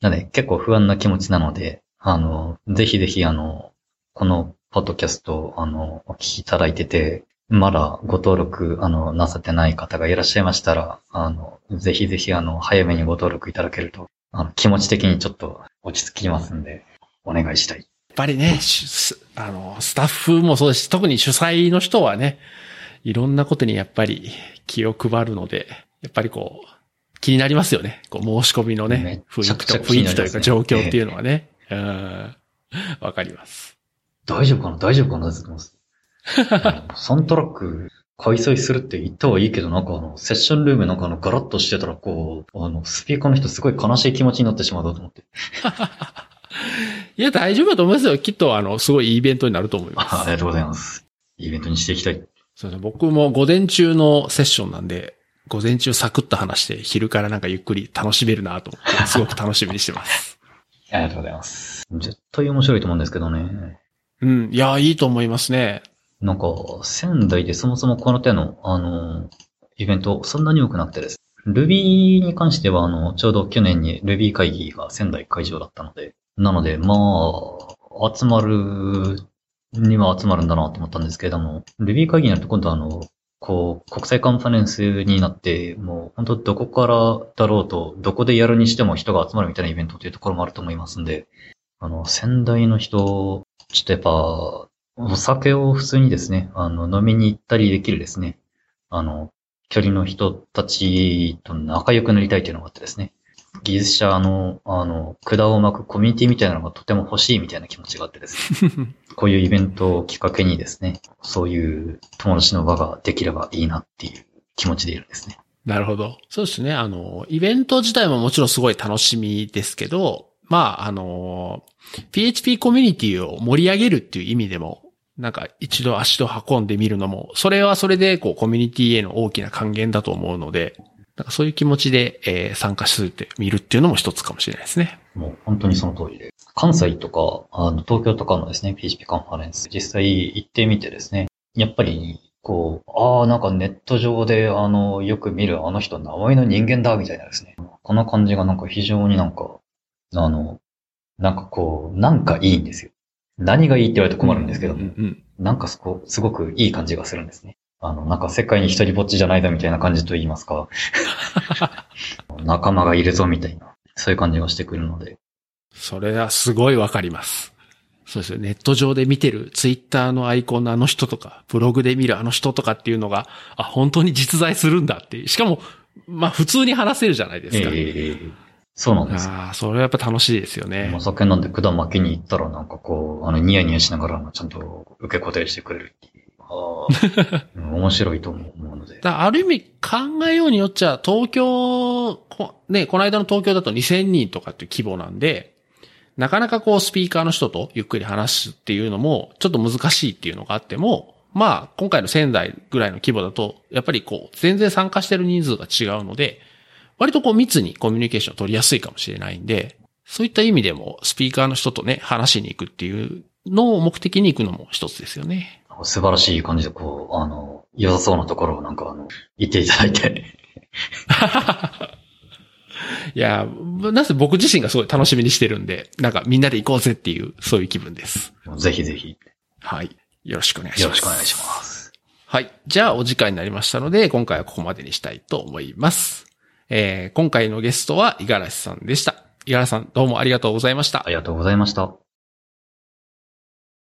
なので、結構不安な気持ちなので、あの、ぜひぜひ、あの、このポッドキャストを、あの、お聞きいただいてて、まだご登録、あの、なさってない方がいらっしゃいましたら、あの、ぜひぜひ、あの、早めにご登録いただけると、あの、気持ち的にちょっと落ち着きますんで、お願いしたい。やっぱりね、あの、スタッフもそうですし、特に主催の人はね、いろんなことにやっぱり気を配るので、やっぱりこう、気になりますよね。こう申し込みのめね、雰囲気と、雰囲気というか状況っていうのはね。うん。わかります。大丈夫かな？大丈夫かな？ってます。サントラック開催するって言ったはいいけど、なんかあの、セッションルームなんかあの、ガラッとしてたら、こう、あの、スピーカーの人すごい悲しい気持ちになってしまうなと思って。いや、大丈夫だと思いますよ。きっと、あの、すごいいいイベントになると思います。あありがとうございます。イベントにしていきたい。そうですね。僕も午前中のセッションなんで、午前中サクッと話して、昼からなんかゆっくり楽しめるなと思って、すごく楽しみにしてます。ありがとうございます。絶対面白いと思うんですけどね。うん。いや、いいと思いますね。なんか、仙台でそもそもこの手の、あの、イベント、そんなに多くなくてです。Ruby に関しては、あの、ちょうど去年に Ruby 会議が仙台会場だったので、なので、まあ、集まるには集まるんだなと思ったんですけれども、Ruby 会議になると今度あの、こう、国際カンファレンスになって、もう本当どこからだろうと、どこでやるにしても人が集まるみたいなイベントっていうところもあると思いますんで、あの、仙台の人、ちょっとやっぱ、お酒を普通にですね、あの、飲みに行ったりできるですね、あの、距離の人たちと仲良くなりたいというのがあってですね、技術者の、あの、管を巻くコミュニティみたいなのがとても欲しいみたいな気持ちがあってですね、こういうイベントをきっかけにですね、そういう友達の輪ができればいいなっていう気持ちでいるんですね。なるほど。そうですね。あの、イベント自体ももちろんすごい楽しみですけど、まあ、あの、PHP コミュニティを盛り上げるっていう意味でも、なんか一度足を運んでみるのも、それはそれでこうコミュニティへの大きな還元だと思うので、なんかそういう気持ちで、えー参加してみるっていうのも一つかもしれないですね。もう本当にその通りで。関西とか、あの、東京とかのですね、PHP カンファレンス、実際行ってみてですね、やっぱり、こう、ああ、なんかネット上で、あの、よく見るあの人、名前の人間だ、みたいなですね。この感じがなんか非常になんか、あの、なんかこう、なんかいいんですよ。何がいいって言われると困るんですけども、うんうんなんかそこ、すごくいい感じがするんですね。あの、なんか世界に一人ぼっちじゃないだみたいな感じと言いますか、仲間がいるぞみたいな、そういう感じがしてくるので、それはすごいわかります。そうですよ。ネット上で見てるツイッターのアイコンのあの人とか、ブログで見るあの人とかっていうのが、あ、本当に実在するんだっていう。しかも、まあ普通に話せるじゃないですか。ええそうなんです。ああ、それはやっぱ楽しいですよねお。酒飲んで管巻きに行ったらなんかこう、あの、ニヤニヤしながら、ちゃんと受け答えしてくれるっていう。ああ、うん面白いと思うので。だある意味考えようによっちゃ、東京、こね、この間の東京だと2000人とかっていう規模なんで、なかなかこうスピーカーの人とゆっくり話すっていうのもちょっと難しいっていうのがあっても、まあ今回の仙台ぐらいの規模だと、やっぱりこう全然参加してる人数が違うので、割とこう密にコミュニケーションを取りやすいかもしれないんで、そういった意味でもスピーカーの人とね、話しに行くっていうのを目的に行くのも一つですよね。素晴らしい感じで、こう、あの、良さそうなところをなんかあの、言っていただいて。いや、なぜ僕自身がすごい楽しみにしてるんで、なんかみんなで行こうぜっていう、そういう気分です。ぜひぜひ、はい。よろしくお願いします。よろしくお願いします。はい。じゃあ、お時間になりましたので、今回はここまでにしたいと思います。えー、今回のゲストは、五十嵐さんでした。五十嵐さん、どうもありがとうございましたあ。りがとうございました。